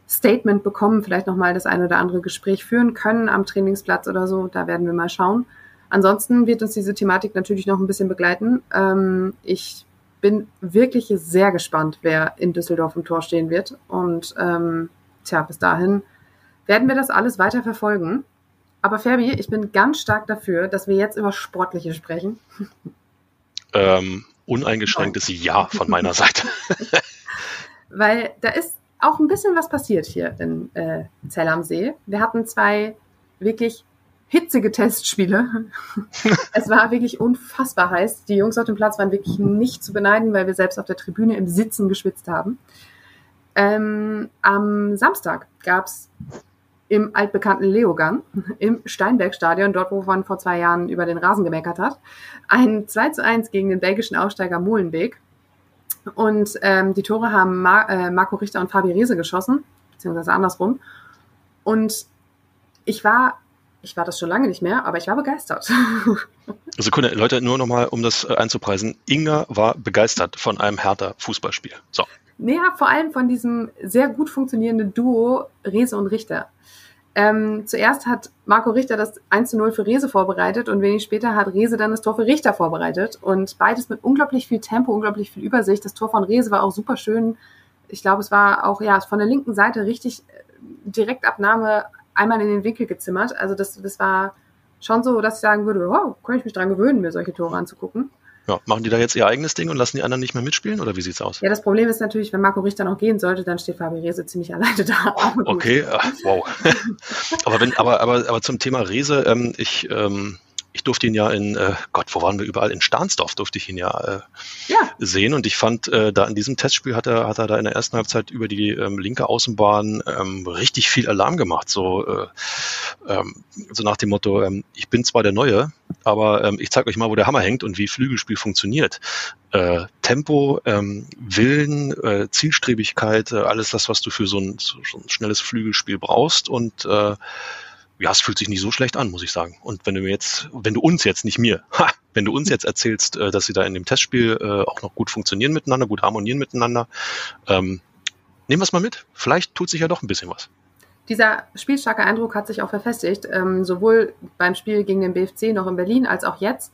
Statement bekommen, vielleicht nochmal das ein oder andere Gespräch führen können am Trainingsplatz oder so. Da werden wir mal schauen. Ansonsten wird uns diese Thematik natürlich noch ein bisschen begleiten. Ähm, ich bin wirklich sehr gespannt, wer in Düsseldorf im Tor stehen wird. Und ähm, tja, bis dahin werden wir das alles weiter verfolgen. Aber Fabi, ich bin ganz stark dafür, dass wir jetzt über Sportliche sprechen. Ähm, uneingeschränktes Ja von meiner Seite. Weil da ist auch ein bisschen was passiert hier in äh, Zell am See. Wir hatten zwei wirklich hitzige Testspiele. es war wirklich unfassbar heiß. Die Jungs auf dem Platz waren wirklich nicht zu beneiden, weil wir selbst auf der Tribüne im Sitzen geschwitzt haben. Ähm, am Samstag gab es im altbekannten Leogang im Steinbergstadion, dort wo man vor zwei Jahren über den Rasen gemeckert hat, ein 2 zu 1 gegen den belgischen Aufsteiger Molenbeek. Und ähm, die Tore haben Mar äh, Marco Richter und Fabi Riese geschossen, beziehungsweise andersrum. Und ich war ich war das schon lange nicht mehr, aber ich war begeistert. Sekunde, Leute, nur nochmal, um das äh, einzupreisen. Inga war begeistert von einem härter Fußballspiel. So. Naja, vor allem von diesem sehr gut funktionierenden Duo Rese und Richter. Ähm, zuerst hat Marco Richter das 1 zu 0 für Rese vorbereitet und wenig später hat Rese dann das Tor für Richter vorbereitet. Und beides mit unglaublich viel Tempo, unglaublich viel Übersicht. Das Tor von Rese war auch super schön. Ich glaube, es war auch ja von der linken Seite richtig äh, Direktabnahme einmal in den Winkel gezimmert. Also das, das war schon so, dass ich sagen würde, oh, kann ich mich dran gewöhnen, mir solche Tore anzugucken. Ja, machen die da jetzt ihr eigenes Ding und lassen die anderen nicht mehr mitspielen oder wie sieht's aus? Ja, das Problem ist natürlich, wenn Marco Richter noch gehen sollte, dann steht Fabi Rese ziemlich alleine da. Okay, wow. aber wenn, aber, aber, aber zum Thema Rese, ähm, ich ähm, ich durfte ihn ja in, äh, Gott, wo waren wir überall? In Stahnsdorf durfte ich ihn ja, äh, ja. sehen. Und ich fand, äh, da in diesem Testspiel hat er, hat er da in der ersten Halbzeit über die ähm, linke Außenbahn ähm, richtig viel Alarm gemacht. So, äh, ähm, so nach dem Motto, ähm, ich bin zwar der Neue, aber ähm, ich zeige euch mal, wo der Hammer hängt und wie Flügelspiel funktioniert. Äh, Tempo, ähm, Willen, äh, Zielstrebigkeit, äh, alles das, was du für so ein, so ein schnelles Flügelspiel brauchst und äh, ja, es fühlt sich nicht so schlecht an, muss ich sagen. Und wenn du mir jetzt, wenn du uns jetzt, nicht mir, ha, wenn du uns jetzt erzählst, äh, dass sie da in dem Testspiel äh, auch noch gut funktionieren miteinander, gut harmonieren miteinander, ähm, nehmen wir es mal mit. Vielleicht tut sich ja doch ein bisschen was. Dieser spielstarke Eindruck hat sich auch verfestigt, ähm, sowohl beim Spiel gegen den BFC noch in Berlin als auch jetzt.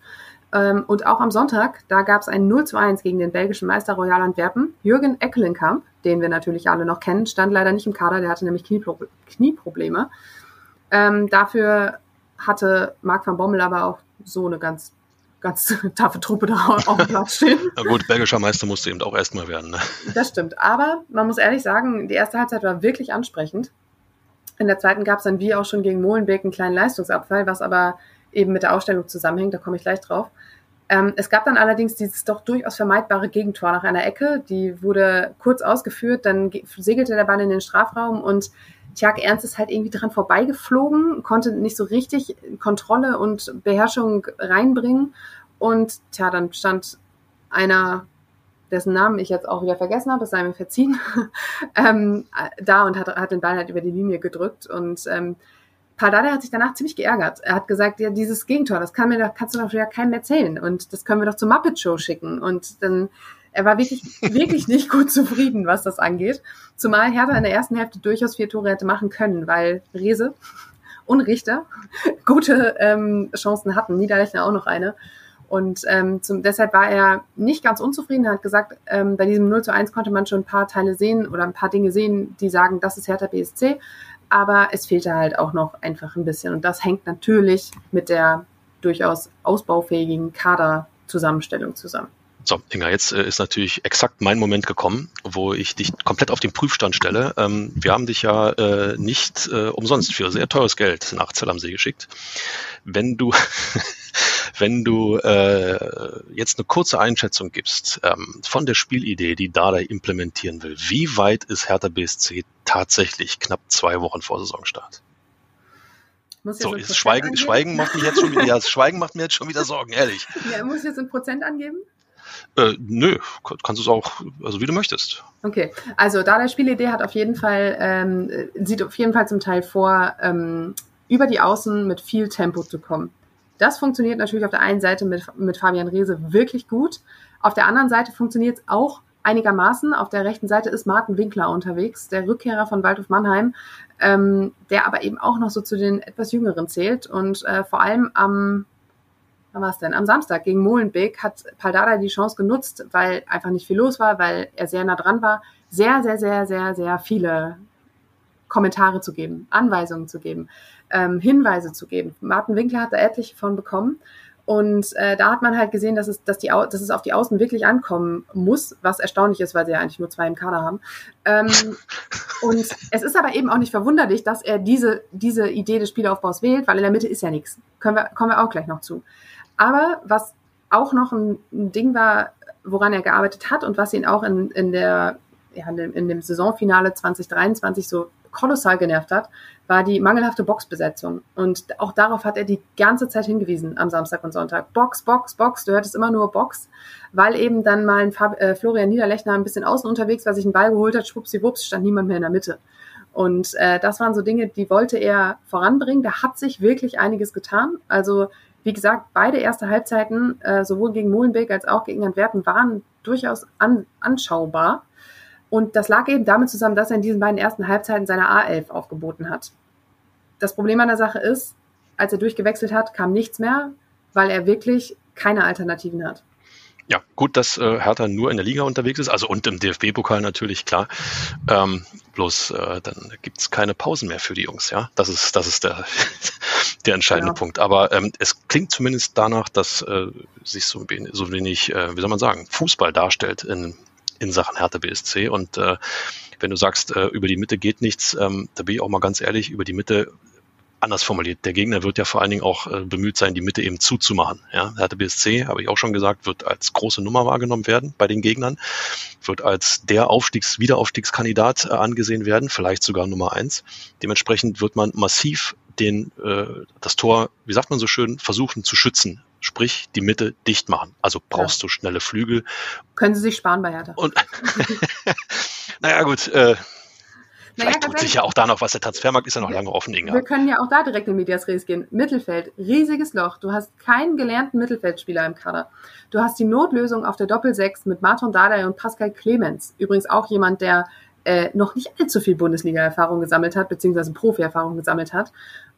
Ähm, und auch am Sonntag, da gab es ein 0 zu 1 gegen den belgischen Meister Royal Antwerpen. Jürgen Eckelenkamp, den wir natürlich alle noch kennen, stand leider nicht im Kader, der hatte nämlich Kniepro Knieprobleme. Ähm, dafür hatte Marc van Bommel aber auch so eine ganz, ganz taffe Truppe da auf dem Platz stehen. Na gut, belgischer Meister musste eben auch erstmal werden. Ne? Das stimmt. Aber man muss ehrlich sagen, die erste Halbzeit war wirklich ansprechend. In der zweiten gab es dann wie auch schon gegen Molenbeek einen kleinen Leistungsabfall, was aber eben mit der Ausstellung zusammenhängt, da komme ich gleich drauf. Ähm, es gab dann allerdings dieses doch durchaus vermeidbare Gegentor nach einer Ecke, die wurde kurz ausgeführt, dann segelte der Ball in den Strafraum und Tjag Ernst ist halt irgendwie dran vorbeigeflogen, konnte nicht so richtig Kontrolle und Beherrschung reinbringen. Und tja, dann stand einer, dessen Namen ich jetzt auch wieder vergessen habe, es sei mir verziehen, ähm, da und hat, hat den Ball halt über die Linie gedrückt. Und ähm, Pardada hat sich danach ziemlich geärgert. Er hat gesagt, ja, dieses Gegentor, das kann mir doch, kannst du doch wieder keinem erzählen. Und das können wir doch zur Muppet Show schicken. Und dann er war wirklich, wirklich nicht gut zufrieden, was das angeht. Zumal Hertha in der ersten Hälfte durchaus vier Tore hätte machen können, weil Rese und Richter gute ähm, Chancen hatten. Niederlechner auch noch eine. Und ähm, zum, deshalb war er nicht ganz unzufrieden. Er hat gesagt, ähm, bei diesem 0 zu 1 konnte man schon ein paar Teile sehen oder ein paar Dinge sehen, die sagen, das ist Hertha BSC. Aber es fehlte halt auch noch einfach ein bisschen. Und das hängt natürlich mit der durchaus ausbaufähigen Kaderzusammenstellung zusammen. So, Inga, jetzt äh, ist natürlich exakt mein Moment gekommen, wo ich dich komplett auf den Prüfstand stelle. Ähm, wir haben dich ja äh, nicht äh, umsonst für sehr teures Geld nach Zell am See geschickt. Wenn du, wenn du äh, jetzt eine kurze Einschätzung gibst ähm, von der Spielidee, die Dada implementieren will, wie weit ist Hertha BSC tatsächlich knapp zwei Wochen vor Saisonstart? So, ist Schweigen, Schweigen macht mich jetzt schon wieder, ja, Schweigen macht mir jetzt schon wieder Sorgen, ehrlich. Ja, muss ich jetzt ein Prozent angeben? Äh, nö, kannst du es auch, also wie du möchtest. Okay, also da der Spielidee hat auf jeden Fall, ähm, sieht auf jeden Fall zum Teil vor, ähm, über die Außen mit viel Tempo zu kommen. Das funktioniert natürlich auf der einen Seite mit, mit Fabian Reese wirklich gut. Auf der anderen Seite funktioniert es auch einigermaßen. Auf der rechten Seite ist Martin Winkler unterwegs, der Rückkehrer von Waldhof Mannheim, ähm, der aber eben auch noch so zu den etwas Jüngeren zählt. Und äh, vor allem am, wann war es denn? Am Samstag gegen Molenbeek hat Paldada die Chance genutzt, weil einfach nicht viel los war, weil er sehr nah dran war, sehr, sehr, sehr, sehr, sehr viele Kommentare zu geben, Anweisungen zu geben, ähm, Hinweise zu geben. Martin Winkler hat da etliche von bekommen. Und äh, da hat man halt gesehen, dass es, dass, die, dass es auf die Außen wirklich ankommen muss, was erstaunlich ist, weil sie ja eigentlich nur zwei im Kader haben. Ähm, und es ist aber eben auch nicht verwunderlich, dass er diese, diese Idee des Spielaufbaus wählt, weil in der Mitte ist ja nichts. Können wir, kommen wir auch gleich noch zu. Aber was auch noch ein, ein Ding war, woran er gearbeitet hat und was ihn auch in, in der ja, in dem, in dem Saisonfinale 2023 so kolossal genervt hat, war die mangelhafte Boxbesetzung. Und auch darauf hat er die ganze Zeit hingewiesen am Samstag und Sonntag. Box, Box, Box. Du hörtest immer nur Box, weil eben dann mal ein Fab äh, Florian Niederlechner ein bisschen außen unterwegs war, sich einen Ball geholt hat, schwuppsiwupps, stand niemand mehr in der Mitte. Und äh, das waren so Dinge, die wollte er voranbringen. Da hat sich wirklich einiges getan. Also wie gesagt, beide erste Halbzeiten, äh, sowohl gegen Molenbeek als auch gegen Antwerpen, waren durchaus an, anschaubar. Und das lag eben damit zusammen, dass er in diesen beiden ersten Halbzeiten seine A11 aufgeboten hat. Das Problem an der Sache ist, als er durchgewechselt hat, kam nichts mehr, weil er wirklich keine Alternativen hat. Ja, gut, dass äh, Hertha nur in der Liga unterwegs ist, also und im DFB-Pokal natürlich, klar. Ähm, bloß äh, dann gibt's keine Pausen mehr für die Jungs, ja. Das ist, das ist der, der entscheidende genau. Punkt. Aber ähm, es klingt zumindest danach, dass äh, sich so, so wenig, äh, wie soll man sagen, Fußball darstellt in, in Sachen Hertha BSC. Und äh, wenn du sagst, äh, über die Mitte geht nichts, ähm, da bin ich auch mal ganz ehrlich, über die Mitte anders formuliert. Der Gegner wird ja vor allen Dingen auch äh, bemüht sein, die Mitte eben zuzumachen. Ja, Hertha BSC, habe ich auch schon gesagt, wird als große Nummer wahrgenommen werden bei den Gegnern, wird als der Aufstiegs-, Wiederaufstiegskandidat äh, angesehen werden, vielleicht sogar Nummer eins. Dementsprechend wird man massiv den, äh, das Tor, wie sagt man so schön, versuchen zu schützen sprich die Mitte dicht machen. Also brauchst ja. du schnelle Flügel. Können Sie sich sparen bei Hertha. Und naja gut, äh, Vielleicht naja, tut sich ja auch da noch was. Der Transfermarkt ist ja noch lange offen, Inga. Wir können ja auch da direkt in Medias Res gehen. Mittelfeld, riesiges Loch. Du hast keinen gelernten Mittelfeldspieler im Kader. Du hast die Notlösung auf der Doppel-6 mit Martin Dardai und Pascal Clemens. Übrigens auch jemand, der äh, noch nicht allzu viel Bundesliga-Erfahrung gesammelt hat, beziehungsweise Profi-Erfahrung gesammelt hat.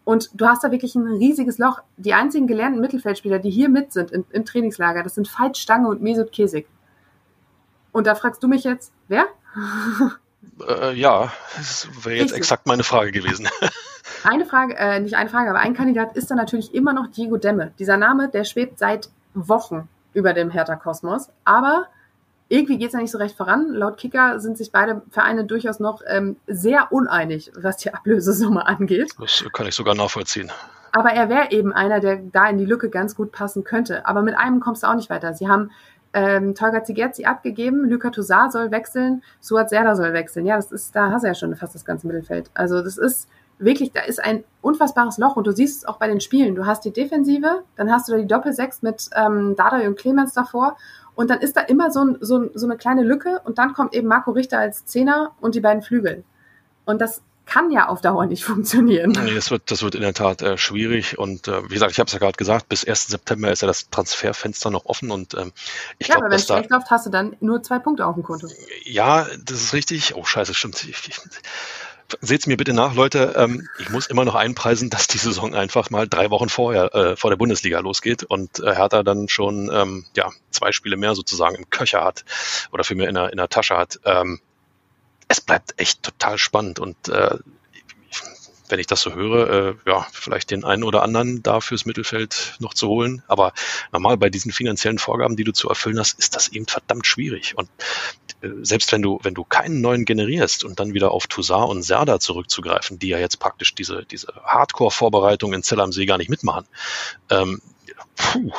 Und du hast da wirklich ein riesiges Loch. Die einzigen gelernten Mittelfeldspieler, die hier mit sind im, im Trainingslager, das sind Veit Stange und Mesut Kesig. Und da fragst du mich jetzt, wer? Äh, ja, das wäre jetzt Richtig. exakt meine Frage gewesen. eine Frage, äh, nicht eine Frage, aber ein Kandidat ist da natürlich immer noch Diego Demme. Dieser Name, der schwebt seit Wochen über dem Hertha-Kosmos. Aber irgendwie geht es ja nicht so recht voran. Laut Kicker sind sich beide Vereine durchaus noch ähm, sehr uneinig, was die Ablösesumme angeht. Das kann ich sogar nachvollziehen. Aber er wäre eben einer, der da in die Lücke ganz gut passen könnte. Aber mit einem kommst du auch nicht weiter. Sie haben ähm, Tolga Zigerzi abgegeben, Luka Toussaint soll wechseln, Suat Serda soll wechseln. Ja, das ist, da hast du ja schon fast das ganze Mittelfeld. Also das ist wirklich, da ist ein unfassbares Loch und du siehst es auch bei den Spielen. Du hast die Defensive, dann hast du da die Doppel-6 mit ähm, Dardai und Clemens davor und dann ist da immer so, ein, so, so eine kleine Lücke und dann kommt eben Marco Richter als Zehner und die beiden Flügel. Und das kann ja auf Dauer nicht funktionieren. Nee, das wird, das wird in der Tat äh, schwierig. Und äh, wie gesagt, ich habe es ja gerade gesagt, bis 1. September ist ja das Transferfenster noch offen. Und ähm, ich ja, glaube, wenn es schlecht läuft, hast du dann nur zwei Punkte auf dem Konto. Ja, das ist richtig. Oh, scheiße, stimmt. Ich, ich, Seht's mir bitte nach, Leute. Ähm, ich muss immer noch einpreisen, dass die Saison einfach mal drei Wochen vorher äh, vor der Bundesliga losgeht und äh, Hertha dann schon ähm, ja zwei Spiele mehr sozusagen im Köcher hat oder für mich in der, in der Tasche hat. Ähm, es bleibt echt total spannend und äh, wenn ich das so höre, äh, ja, vielleicht den einen oder anderen da fürs Mittelfeld noch zu holen. Aber normal bei diesen finanziellen Vorgaben, die du zu erfüllen hast, ist das eben verdammt schwierig. Und äh, selbst wenn du, wenn du keinen neuen generierst und dann wieder auf Toussaint und Serda zurückzugreifen, die ja jetzt praktisch diese, diese Hardcore-Vorbereitung in Zell am See gar nicht mitmachen, ähm, puh,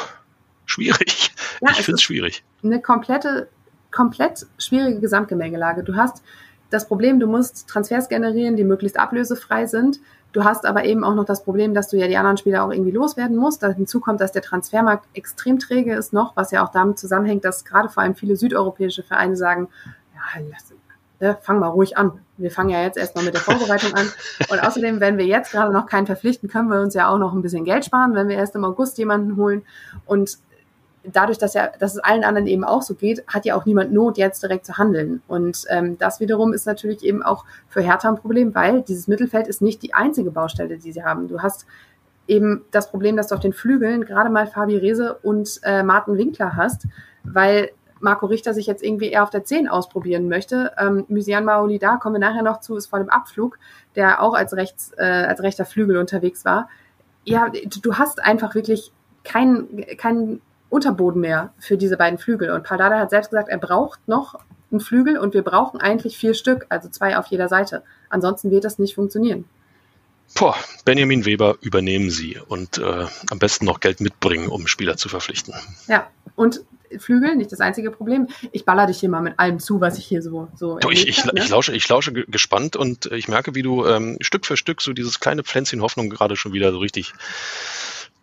schwierig. Ja, ich finde es schwierig. Eine komplette, komplett schwierige Gesamtgemengelage. Du hast das Problem, du musst Transfers generieren, die möglichst ablösefrei sind. Du hast aber eben auch noch das Problem, dass du ja die anderen Spieler auch irgendwie loswerden musst. Da hinzu kommt, dass der Transfermarkt extrem träge ist noch, was ja auch damit zusammenhängt, dass gerade vor allem viele südeuropäische Vereine sagen, ja, lass, ne, fang mal ruhig an. Wir fangen ja jetzt erstmal mit der Vorbereitung an. Und außerdem, wenn wir jetzt gerade noch keinen verpflichten, können wir uns ja auch noch ein bisschen Geld sparen, wenn wir erst im August jemanden holen. Und dadurch, dass ja, dass es allen anderen eben auch so geht, hat ja auch niemand Not, jetzt direkt zu handeln. Und ähm, das wiederum ist natürlich eben auch für Hertha ein Problem, weil dieses Mittelfeld ist nicht die einzige Baustelle, die sie haben. Du hast eben das Problem, dass du auf den Flügeln gerade mal Fabi Rehse und äh, Martin Winkler hast, weil Marco Richter sich jetzt irgendwie eher auf der 10 ausprobieren möchte. Ähm, Mysian Maoli da kommen wir nachher noch zu, ist vor dem Abflug, der auch als, rechts, äh, als rechter Flügel unterwegs war. Ja, du hast einfach wirklich keinen kein Unterboden mehr für diese beiden Flügel. Und Paldada hat selbst gesagt, er braucht noch einen Flügel und wir brauchen eigentlich vier Stück, also zwei auf jeder Seite. Ansonsten wird das nicht funktionieren. Boah, Benjamin Weber übernehmen Sie und äh, am besten noch Geld mitbringen, um Spieler zu verpflichten. Ja, und Flügel, nicht das einzige Problem. Ich baller dich hier mal mit allem zu, was ich hier so so. Du, ich, ich, hab, ne? ich, lausche, ich lausche gespannt und ich merke, wie du ähm, Stück für Stück so dieses kleine Pflänzchen Hoffnung gerade schon wieder so richtig,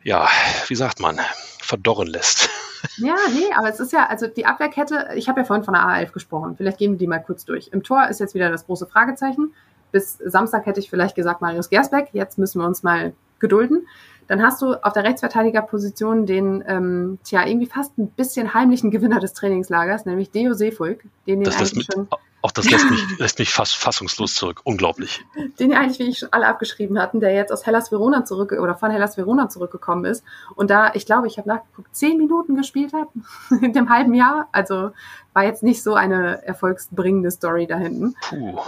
ja, wie sagt man, verdorren lässt. Ja, nee, aber es ist ja, also die Abwehrkette, ich habe ja vorhin von der A11 gesprochen, vielleicht gehen wir die mal kurz durch. Im Tor ist jetzt wieder das große Fragezeichen. Bis Samstag hätte ich vielleicht gesagt Marius Gersbeck, jetzt müssen wir uns mal gedulden. Dann hast du auf der Rechtsverteidigerposition den, ähm, tja, irgendwie fast ein bisschen heimlichen Gewinner des Trainingslagers, nämlich Deo Seefolk, den den eigentlich mit, schon auch das lässt mich, lässt mich fast fassungslos zurück. Unglaublich. Den ja eigentlich, wie ich schon alle abgeschrieben hatten, der jetzt aus Hellas Verona zurück oder von Hellas Verona zurückgekommen ist. Und da, ich glaube, ich habe nachgeguckt, zehn Minuten gespielt hat in dem halben Jahr. Also war jetzt nicht so eine erfolgsbringende Story da hinten. Puh.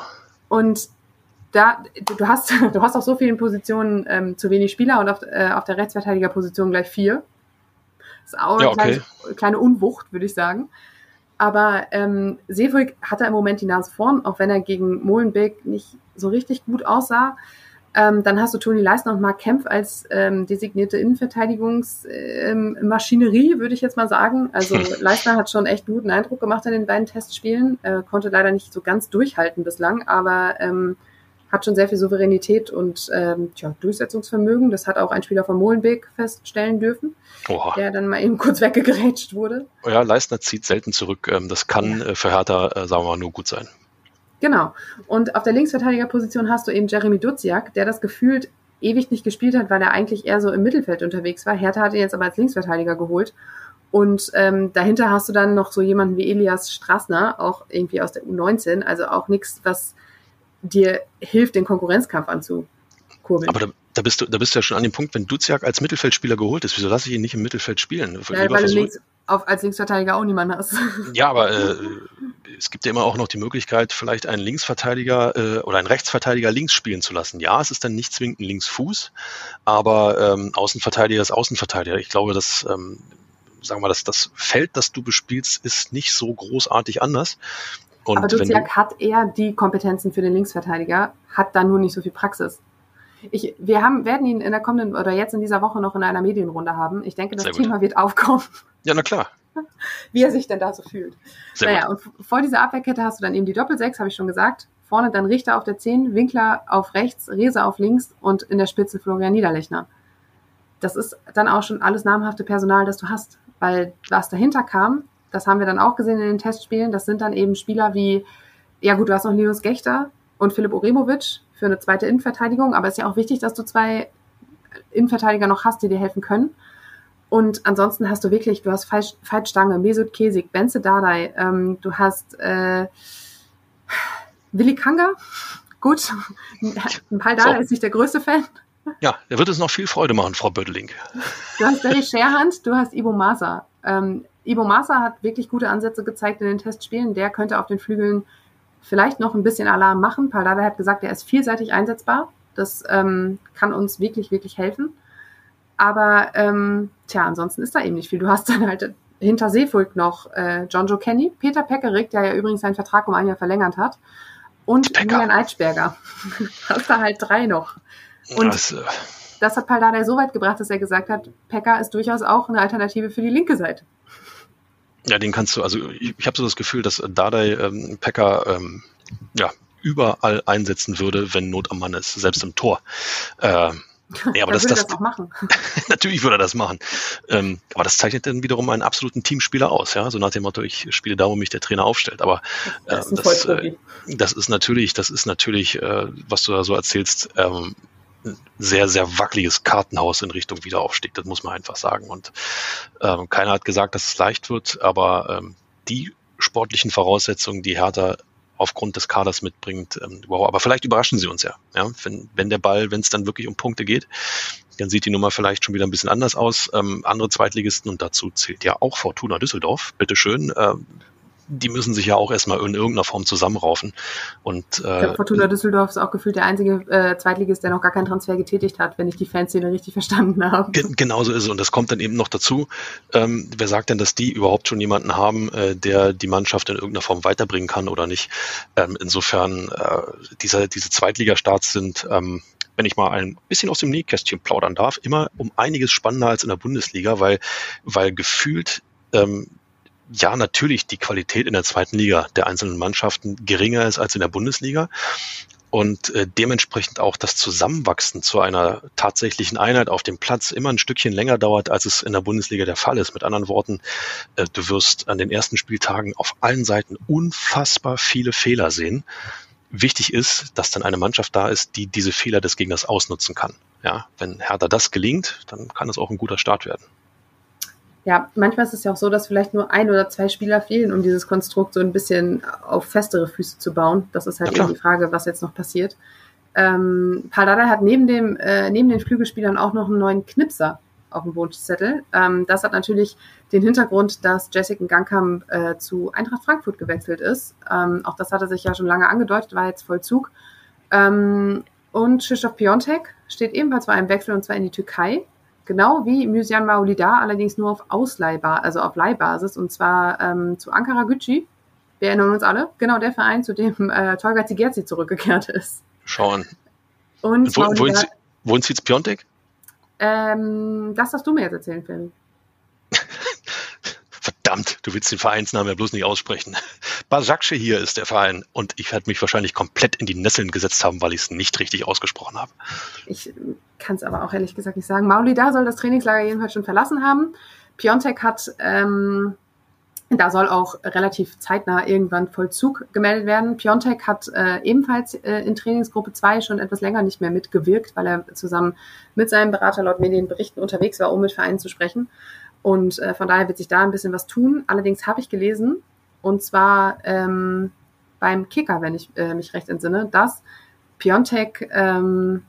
Und da, du hast, du hast auf so vielen Positionen ähm, zu wenig Spieler und auf, äh, auf der Rechtsverteidigerposition gleich vier. Das ist auch ja, eine okay. kleine, kleine Unwucht, würde ich sagen. Aber ähm, Seefolk hatte im Moment die Nase vorn, auch wenn er gegen Molenbeek nicht so richtig gut aussah. Ähm, dann hast du Toni Leisner und Mark Kempf als ähm, designierte Innenverteidigungsmaschinerie, ähm, würde ich jetzt mal sagen. Also Leisner hat schon echt guten Eindruck gemacht in den beiden Testspielen, äh, konnte leider nicht so ganz durchhalten bislang, aber ähm, hat schon sehr viel Souveränität und ähm, tja, Durchsetzungsvermögen. Das hat auch ein Spieler von Molenbeek feststellen dürfen, Oha. der dann mal eben kurz weggegrätscht wurde. Oh ja, Leistner zieht selten zurück. Ähm, das kann ja. Äh, für Hertha, äh, sagen wir mal, nur gut sein. Genau. Und auf der Linksverteidigerposition hast du eben Jeremy Duziak, der das gefühlt ewig nicht gespielt hat, weil er eigentlich eher so im Mittelfeld unterwegs war. Hertha hat ihn jetzt aber als Linksverteidiger geholt. Und ähm, dahinter hast du dann noch so jemanden wie Elias Strassner, auch irgendwie aus der U19, also auch nichts, was dir hilft, den Konkurrenzkampf anzukurbeln. Aber da, da, bist du, da bist du ja schon an dem Punkt, wenn Duziak als Mittelfeldspieler geholt ist, wieso lasse ich ihn nicht im Mittelfeld spielen? Ja, weil du links, auf, als Linksverteidiger auch niemanden hast. Ja, aber äh, es gibt ja immer auch noch die Möglichkeit, vielleicht einen Linksverteidiger äh, oder einen Rechtsverteidiger links spielen zu lassen. Ja, es ist dann nicht zwingend ein Linksfuß, aber ähm, Außenverteidiger ist Außenverteidiger. Ich glaube, dass ähm, sagen wir dass das Feld, das du bespielst, ist nicht so großartig anders. Und Aber Duziak hat eher die Kompetenzen für den Linksverteidiger, hat da nur nicht so viel Praxis. Ich, wir haben, werden ihn in der kommenden oder jetzt in dieser Woche noch in einer Medienrunde haben. Ich denke, das Thema wird aufkommen. Ja, na klar. Wie er sich denn da so fühlt. Sehr naja, gut. und vor dieser Abwehrkette hast du dann eben die Doppelsechs, habe ich schon gesagt. Vorne dann Richter auf der 10, Winkler auf rechts, Rese auf links und in der Spitze Florian Niederlechner. Das ist dann auch schon alles namhafte Personal, das du hast. Weil was dahinter kam, das haben wir dann auch gesehen in den Testspielen. Das sind dann eben Spieler wie, ja gut, du hast noch Linus Gechter und Philipp Oremovic für eine zweite Innenverteidigung, aber es ist ja auch wichtig, dass du zwei Innenverteidiger noch hast, die dir helfen können. Und ansonsten hast du wirklich, du hast Veit Stange, Mesut Kesik, Benze Dardai, ähm, du hast äh, Willi Kanga, gut, Paul Dardai so. ist nicht der größte Fan. Ja, der wird es noch viel Freude machen, Frau Bödeling. Du hast Barry Scherhand, du hast Ivo Masa. Ähm, Ibo Massa hat wirklich gute Ansätze gezeigt in den Testspielen. Der könnte auf den Flügeln vielleicht noch ein bisschen Alarm machen. Paldada hat gesagt, er ist vielseitig einsetzbar. Das ähm, kann uns wirklich, wirklich helfen. Aber ähm, tja, ansonsten ist da eben nicht viel. Du hast dann halt hinter Seefolk noch äh, John Joe Kenny, Peter Peckerig, der ja übrigens seinen Vertrag um ein Jahr verlängert hat, und Julian Eitschberger. hast da halt drei noch. Und das, äh das hat Paldada so weit gebracht, dass er gesagt hat, Pekka ist durchaus auch eine Alternative für die linke Seite. Ja, den kannst du, also ich, ich habe so das Gefühl, dass Dardai ähm, Pekka ähm, ja, überall einsetzen würde, wenn Not am Mann ist, selbst im Tor. Äh, ja, aber das, würde das, das machen. natürlich würde er das machen. Ähm, aber das zeichnet dann wiederum einen absoluten Teamspieler aus, ja. So nach dem Motto, ich spiele da, wo mich der Trainer aufstellt. Aber äh, Das das, Vollprofi. äh, das ist natürlich, das ist natürlich, äh, was du da so erzählst, ähm, sehr, sehr wackeliges Kartenhaus in Richtung Wiederaufstieg. Das muss man einfach sagen. Und ähm, keiner hat gesagt, dass es leicht wird, aber ähm, die sportlichen Voraussetzungen, die Hertha aufgrund des Kaders mitbringt. Ähm, wow, aber vielleicht überraschen sie uns ja. ja wenn, wenn der Ball, wenn es dann wirklich um Punkte geht, dann sieht die Nummer vielleicht schon wieder ein bisschen anders aus. Ähm, andere Zweitligisten und dazu zählt ja auch Fortuna Düsseldorf. Bitteschön. Ähm, die müssen sich ja auch erstmal in irgendeiner Form zusammenraufen. Und Ich äh, glaube, Fortuna Düsseldorf ist auch gefühlt der einzige äh, Zweitligist, der noch gar keinen Transfer getätigt hat, wenn ich die Fanszene richtig verstanden habe. Ge genauso ist es. Und das kommt dann eben noch dazu. Ähm, wer sagt denn, dass die überhaupt schon jemanden haben, äh, der die Mannschaft in irgendeiner Form weiterbringen kann oder nicht? Ähm, insofern, äh, dieser, diese Zweitligastarts sind, ähm, wenn ich mal ein bisschen aus dem Nähkästchen plaudern darf, immer um einiges spannender als in der Bundesliga, weil, weil gefühlt ähm, ja natürlich die Qualität in der zweiten Liga der einzelnen Mannschaften geringer ist als in der Bundesliga und äh, dementsprechend auch das Zusammenwachsen zu einer tatsächlichen Einheit auf dem Platz immer ein Stückchen länger dauert, als es in der Bundesliga der Fall ist. Mit anderen Worten, äh, du wirst an den ersten Spieltagen auf allen Seiten unfassbar viele Fehler sehen. Wichtig ist, dass dann eine Mannschaft da ist, die diese Fehler des Gegners ausnutzen kann. Ja, wenn Hertha das gelingt, dann kann es auch ein guter Start werden. Ja, manchmal ist es ja auch so, dass vielleicht nur ein oder zwei Spieler fehlen, um dieses Konstrukt so ein bisschen auf festere Füße zu bauen. Das ist halt Ja, eben die Frage, was jetzt noch passiert. Ähm, Paldada hat neben, dem, äh, neben den Flügelspielern auch noch einen neuen Knipser auf dem Wunschzettel. Ähm, das hat natürlich den Hintergrund, dass Jessica Gangkamp äh, zu Eintracht Frankfurt gewechselt ist. Ähm, auch das hatte sich ja schon lange angedeutet, war jetzt Vollzug. Ähm, und Krzysztof Piontek steht ebenfalls vor einem Wechsel und zwar in die Türkei. Genau wie Müsian Maulida, allerdings nur auf Ausleihbar, also auf Leihbasis, und zwar ähm, zu Ankara Gücü. Wir erinnern uns alle, genau der Verein, zu dem äh, Tolga Zigerzi zurückgekehrt ist. Schauen. Und Und wo, wohin, Maulida, zie- wohin zieht's Piontek? ähm, das darfst du mir jetzt erzählen, Femi. Verdammt, du willst den Vereinsnamen ja bloß nicht aussprechen. Basaksche hier ist der Verein und ich werde mich wahrscheinlich komplett in die Nesseln gesetzt haben, weil ich es nicht richtig ausgesprochen habe. Ich kann es aber auch ehrlich gesagt nicht sagen. Maulida soll das Trainingslager jedenfalls schon verlassen haben. Piontek hat, ähm, da soll auch relativ zeitnah irgendwann Vollzug gemeldet werden. Piontek hat äh, ebenfalls äh, in Trainingsgruppe 2 schon etwas länger nicht mehr mitgewirkt, weil er zusammen mit seinem Berater laut Medienberichten unterwegs war, um mit Vereinen zu sprechen. Und äh, von daher wird sich da ein bisschen was tun. Allerdings habe ich gelesen, und zwar ähm, beim Kicker, wenn ich äh, mich recht entsinne, dass Piontek, ähm,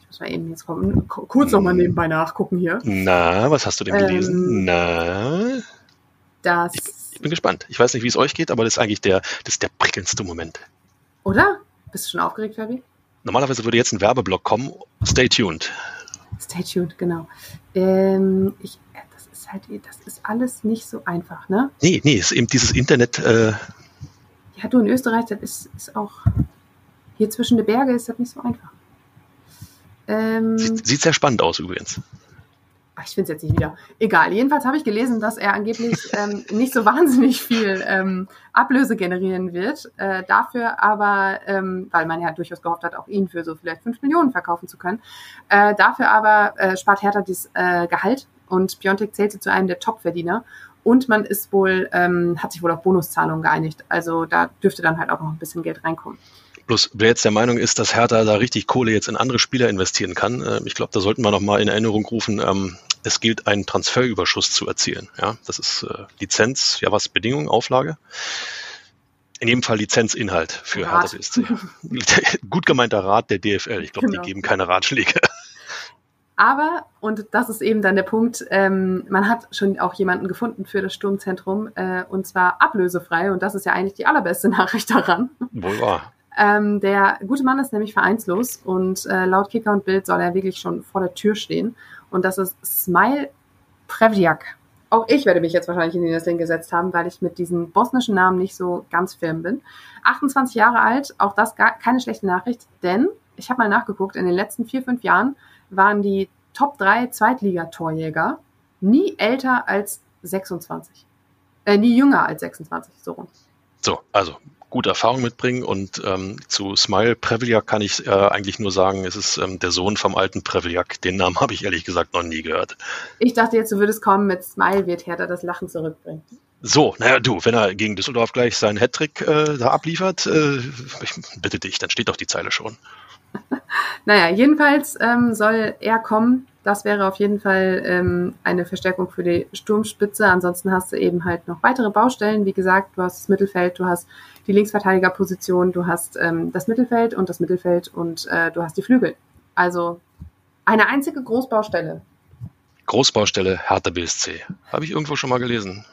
ich muss mal eben jetzt kommen, ku- kurz nochmal nebenbei nachgucken hier, Na, was hast du denn Ähm, gelesen? Na, dass, ich bin gespannt. Ich weiß nicht, wie es euch geht, aber das ist eigentlich der, das ist der prickelndste Moment. oder? Bist du schon aufgeregt, Fabi? Normalerweise würde jetzt ein Werbeblock kommen. Stay tuned. Stay tuned, genau. Ähm, ich, das ist halt, das ist alles nicht so einfach, ne? Nee, nee, ist eben dieses Internet, äh, Ja, du in Österreich, das ist, ist auch, hier zwischen den Berge ist das nicht so einfach. Ähm, sieht, sieht sehr spannend aus übrigens. Ach, ich finde es jetzt nicht wieder. Egal. Jedenfalls habe ich gelesen, dass er angeblich ähm, nicht so wahnsinnig viel ähm, Ablöse generieren wird. Äh, dafür aber, ähm, weil man ja durchaus gehofft hat, auch ihn für so vielleicht 5 Millionen verkaufen zu können. Äh, dafür aber äh, spart Hertha das äh, Gehalt und Piontek zählte zu einem der Top-Verdiener. Und man ist wohl, ähm, hat sich wohl auf Bonuszahlungen geeinigt. Also da dürfte dann halt auch noch ein bisschen Geld reinkommen. Bloß wer jetzt der Meinung ist, dass Hertha da richtig Kohle jetzt in andere Spieler investieren kann, äh, ich glaube, da sollten wir noch mal in Erinnerung rufen, ähm, es gilt, einen Transferüberschuss zu erzielen. Ja, das ist äh, Lizenz, ja was, Bedingung, Auflage. In jedem Fall Lizenzinhalt für Rat. Hertha BSC. Gut gemeinter Rat der DFL. Ich glaube, Genau. die geben keine Ratschläge. Aber, und das ist eben dann der Punkt, ähm, man hat schon auch jemanden gefunden für das Sturmzentrum, äh, und zwar ablösefrei. Und das ist ja eigentlich die allerbeste Nachricht daran. Wohl wahr. Ähm, der gute Mann ist nämlich vereinslos und äh, laut Kicker und Bild soll er wirklich schon vor der Tür stehen. Und das ist Smile Prevdiak. Auch ich werde mich jetzt wahrscheinlich in die Nesseln gesetzt haben, weil ich mit diesem bosnischen Namen nicht so ganz firm bin. 28 Jahre alt, auch das gar keine schlechte Nachricht, denn ich habe mal nachgeguckt, in den letzten vier, fünf Jahren waren die Top 3 Zweitligatorjäger nie älter als 26. Äh, nie jünger als 26, so rum. So, also gute Erfahrung mitbringen. Und ähm, zu Smile Previliak kann ich äh, eigentlich nur sagen, es ist ähm, der Sohn vom alten Previliak. Den Namen habe ich ehrlich gesagt noch nie gehört. Ich dachte jetzt, du würdest kommen mit Smile wird Hertha das Lachen zurückbringen. So, naja, du, wenn er gegen Düsseldorf gleich seinen Hattrick äh, da abliefert, äh, ich bitte dich, dann steht doch die Zeile schon. naja, jedenfalls ähm, soll er kommen. Das wäre auf jeden Fall ähm, eine Verstärkung für die Sturmspitze. Ansonsten hast du eben halt noch weitere Baustellen. Wie gesagt, du hast das Mittelfeld, du hast die Linksverteidigerposition, du hast ähm, das Mittelfeld und das Mittelfeld und äh, du hast die Flügel. Also eine einzige Großbaustelle. Großbaustelle Hertha BSC. Habe ich irgendwo schon mal gelesen.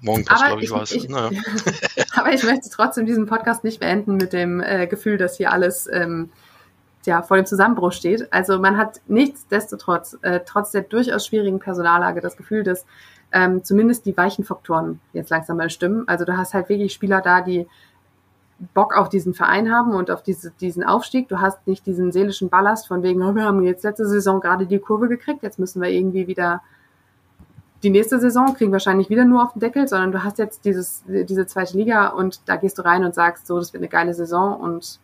Morgenpost, glaube ich, war es. Naja. aber ich möchte trotzdem diesen Podcast nicht beenden mit dem äh, Gefühl, dass hier alles ähm, ja, vor dem Zusammenbruch steht. Also man hat nichtsdestotrotz, äh, trotz der durchaus schwierigen Personallage, das Gefühl, dass ähm, zumindest die weichen Faktoren jetzt langsam mal stimmen. Also du hast halt wirklich Spieler da, die Bock auf diesen Verein haben und auf diese, diesen Aufstieg. Du hast nicht diesen seelischen Ballast von wegen, oh, wir haben jetzt letzte Saison gerade die Kurve gekriegt, jetzt müssen wir irgendwie wieder die nächste Saison kriegen wahrscheinlich wieder nur auf den Deckel, sondern du hast jetzt dieses, diese zweite Liga und da gehst du rein und sagst, so, das wird eine geile Saison und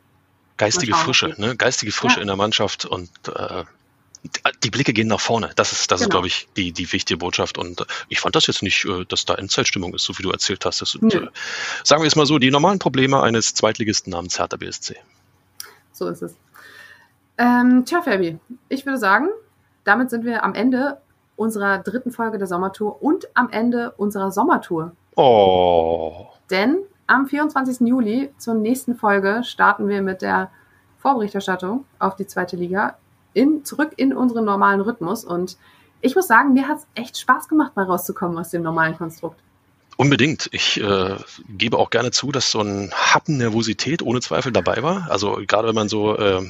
geistige Frische, ne? Geistige Frische ja. in der Mannschaft und äh, die Blicke gehen nach vorne. Das ist, das genau. ist, glaube ich, die, die wichtige Botschaft. Und äh, ich fand das jetzt nicht, äh, dass da Endzeitstimmung ist, so wie du erzählt hast. Das sind, nee. äh, sagen wir es mal so, die normalen Probleme eines Zweitligisten namens Hertha BSC. So ist es. Ähm, tja, Fabi, ich würde sagen, damit sind wir am Ende unserer dritten Folge der Sommertour und am Ende unserer Sommertour. Oh. Denn am 24. Juli zur nächsten Folge starten wir mit der Vorberichterstattung auf die zweite Liga in, zurück in unseren normalen Rhythmus. Und ich muss sagen, mir hat es echt Spaß gemacht, mal rauszukommen aus dem normalen Konstrukt. Unbedingt. Ich äh, gebe auch gerne zu, dass so ein Happen Nervosität ohne Zweifel dabei war. Also gerade wenn man so äh,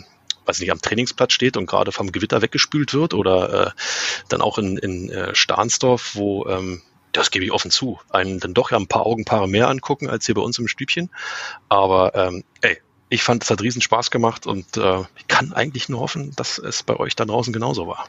weiß nicht, am Trainingsplatz steht und gerade vom Gewitter weggespült wird oder äh, dann auch in, in äh, Stahnsdorf, wo, ähm, das gebe ich offen zu, einen dann doch ja ein paar Augenpaare mehr angucken als hier bei uns im Stübchen. Aber ähm, ey, ich fand, es hat riesen Spaß gemacht und äh, ich kann eigentlich nur hoffen, dass es bei euch da draußen genauso war.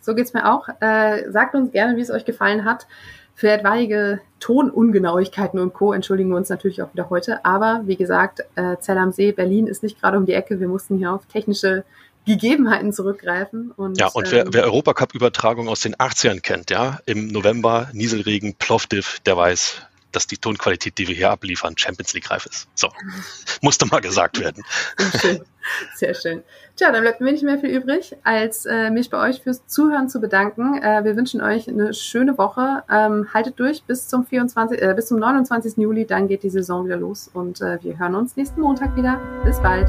So geht's mir auch. Äh, sagt uns gerne, wie es euch gefallen hat. Für etwaige Tonungenauigkeiten und Co. entschuldigen wir uns natürlich auch wieder heute. Aber wie gesagt, äh, Zell am See, Berlin ist nicht gerade um die Ecke. Wir mussten hier auf technische Gegebenheiten zurückgreifen. Und, ja, und wer, ähm, wer Europacup-Übertragung aus den 80ern kennt, ja, im November Nieselregen, Plovdiv, der weiß, dass die Tonqualität, die wir hier abliefern, Champions League reif ist. So, musste mal gesagt werden. Schön. Sehr schön. Tja, dann bleibt mir nicht mehr viel übrig, als äh, mich bei euch fürs Zuhören zu bedanken. Äh, wir wünschen euch eine schöne Woche. Ähm, haltet durch bis zum 24, äh, bis zum 29. Juli, dann geht die Saison wieder los und äh, wir hören uns nächsten Montag wieder. Bis bald.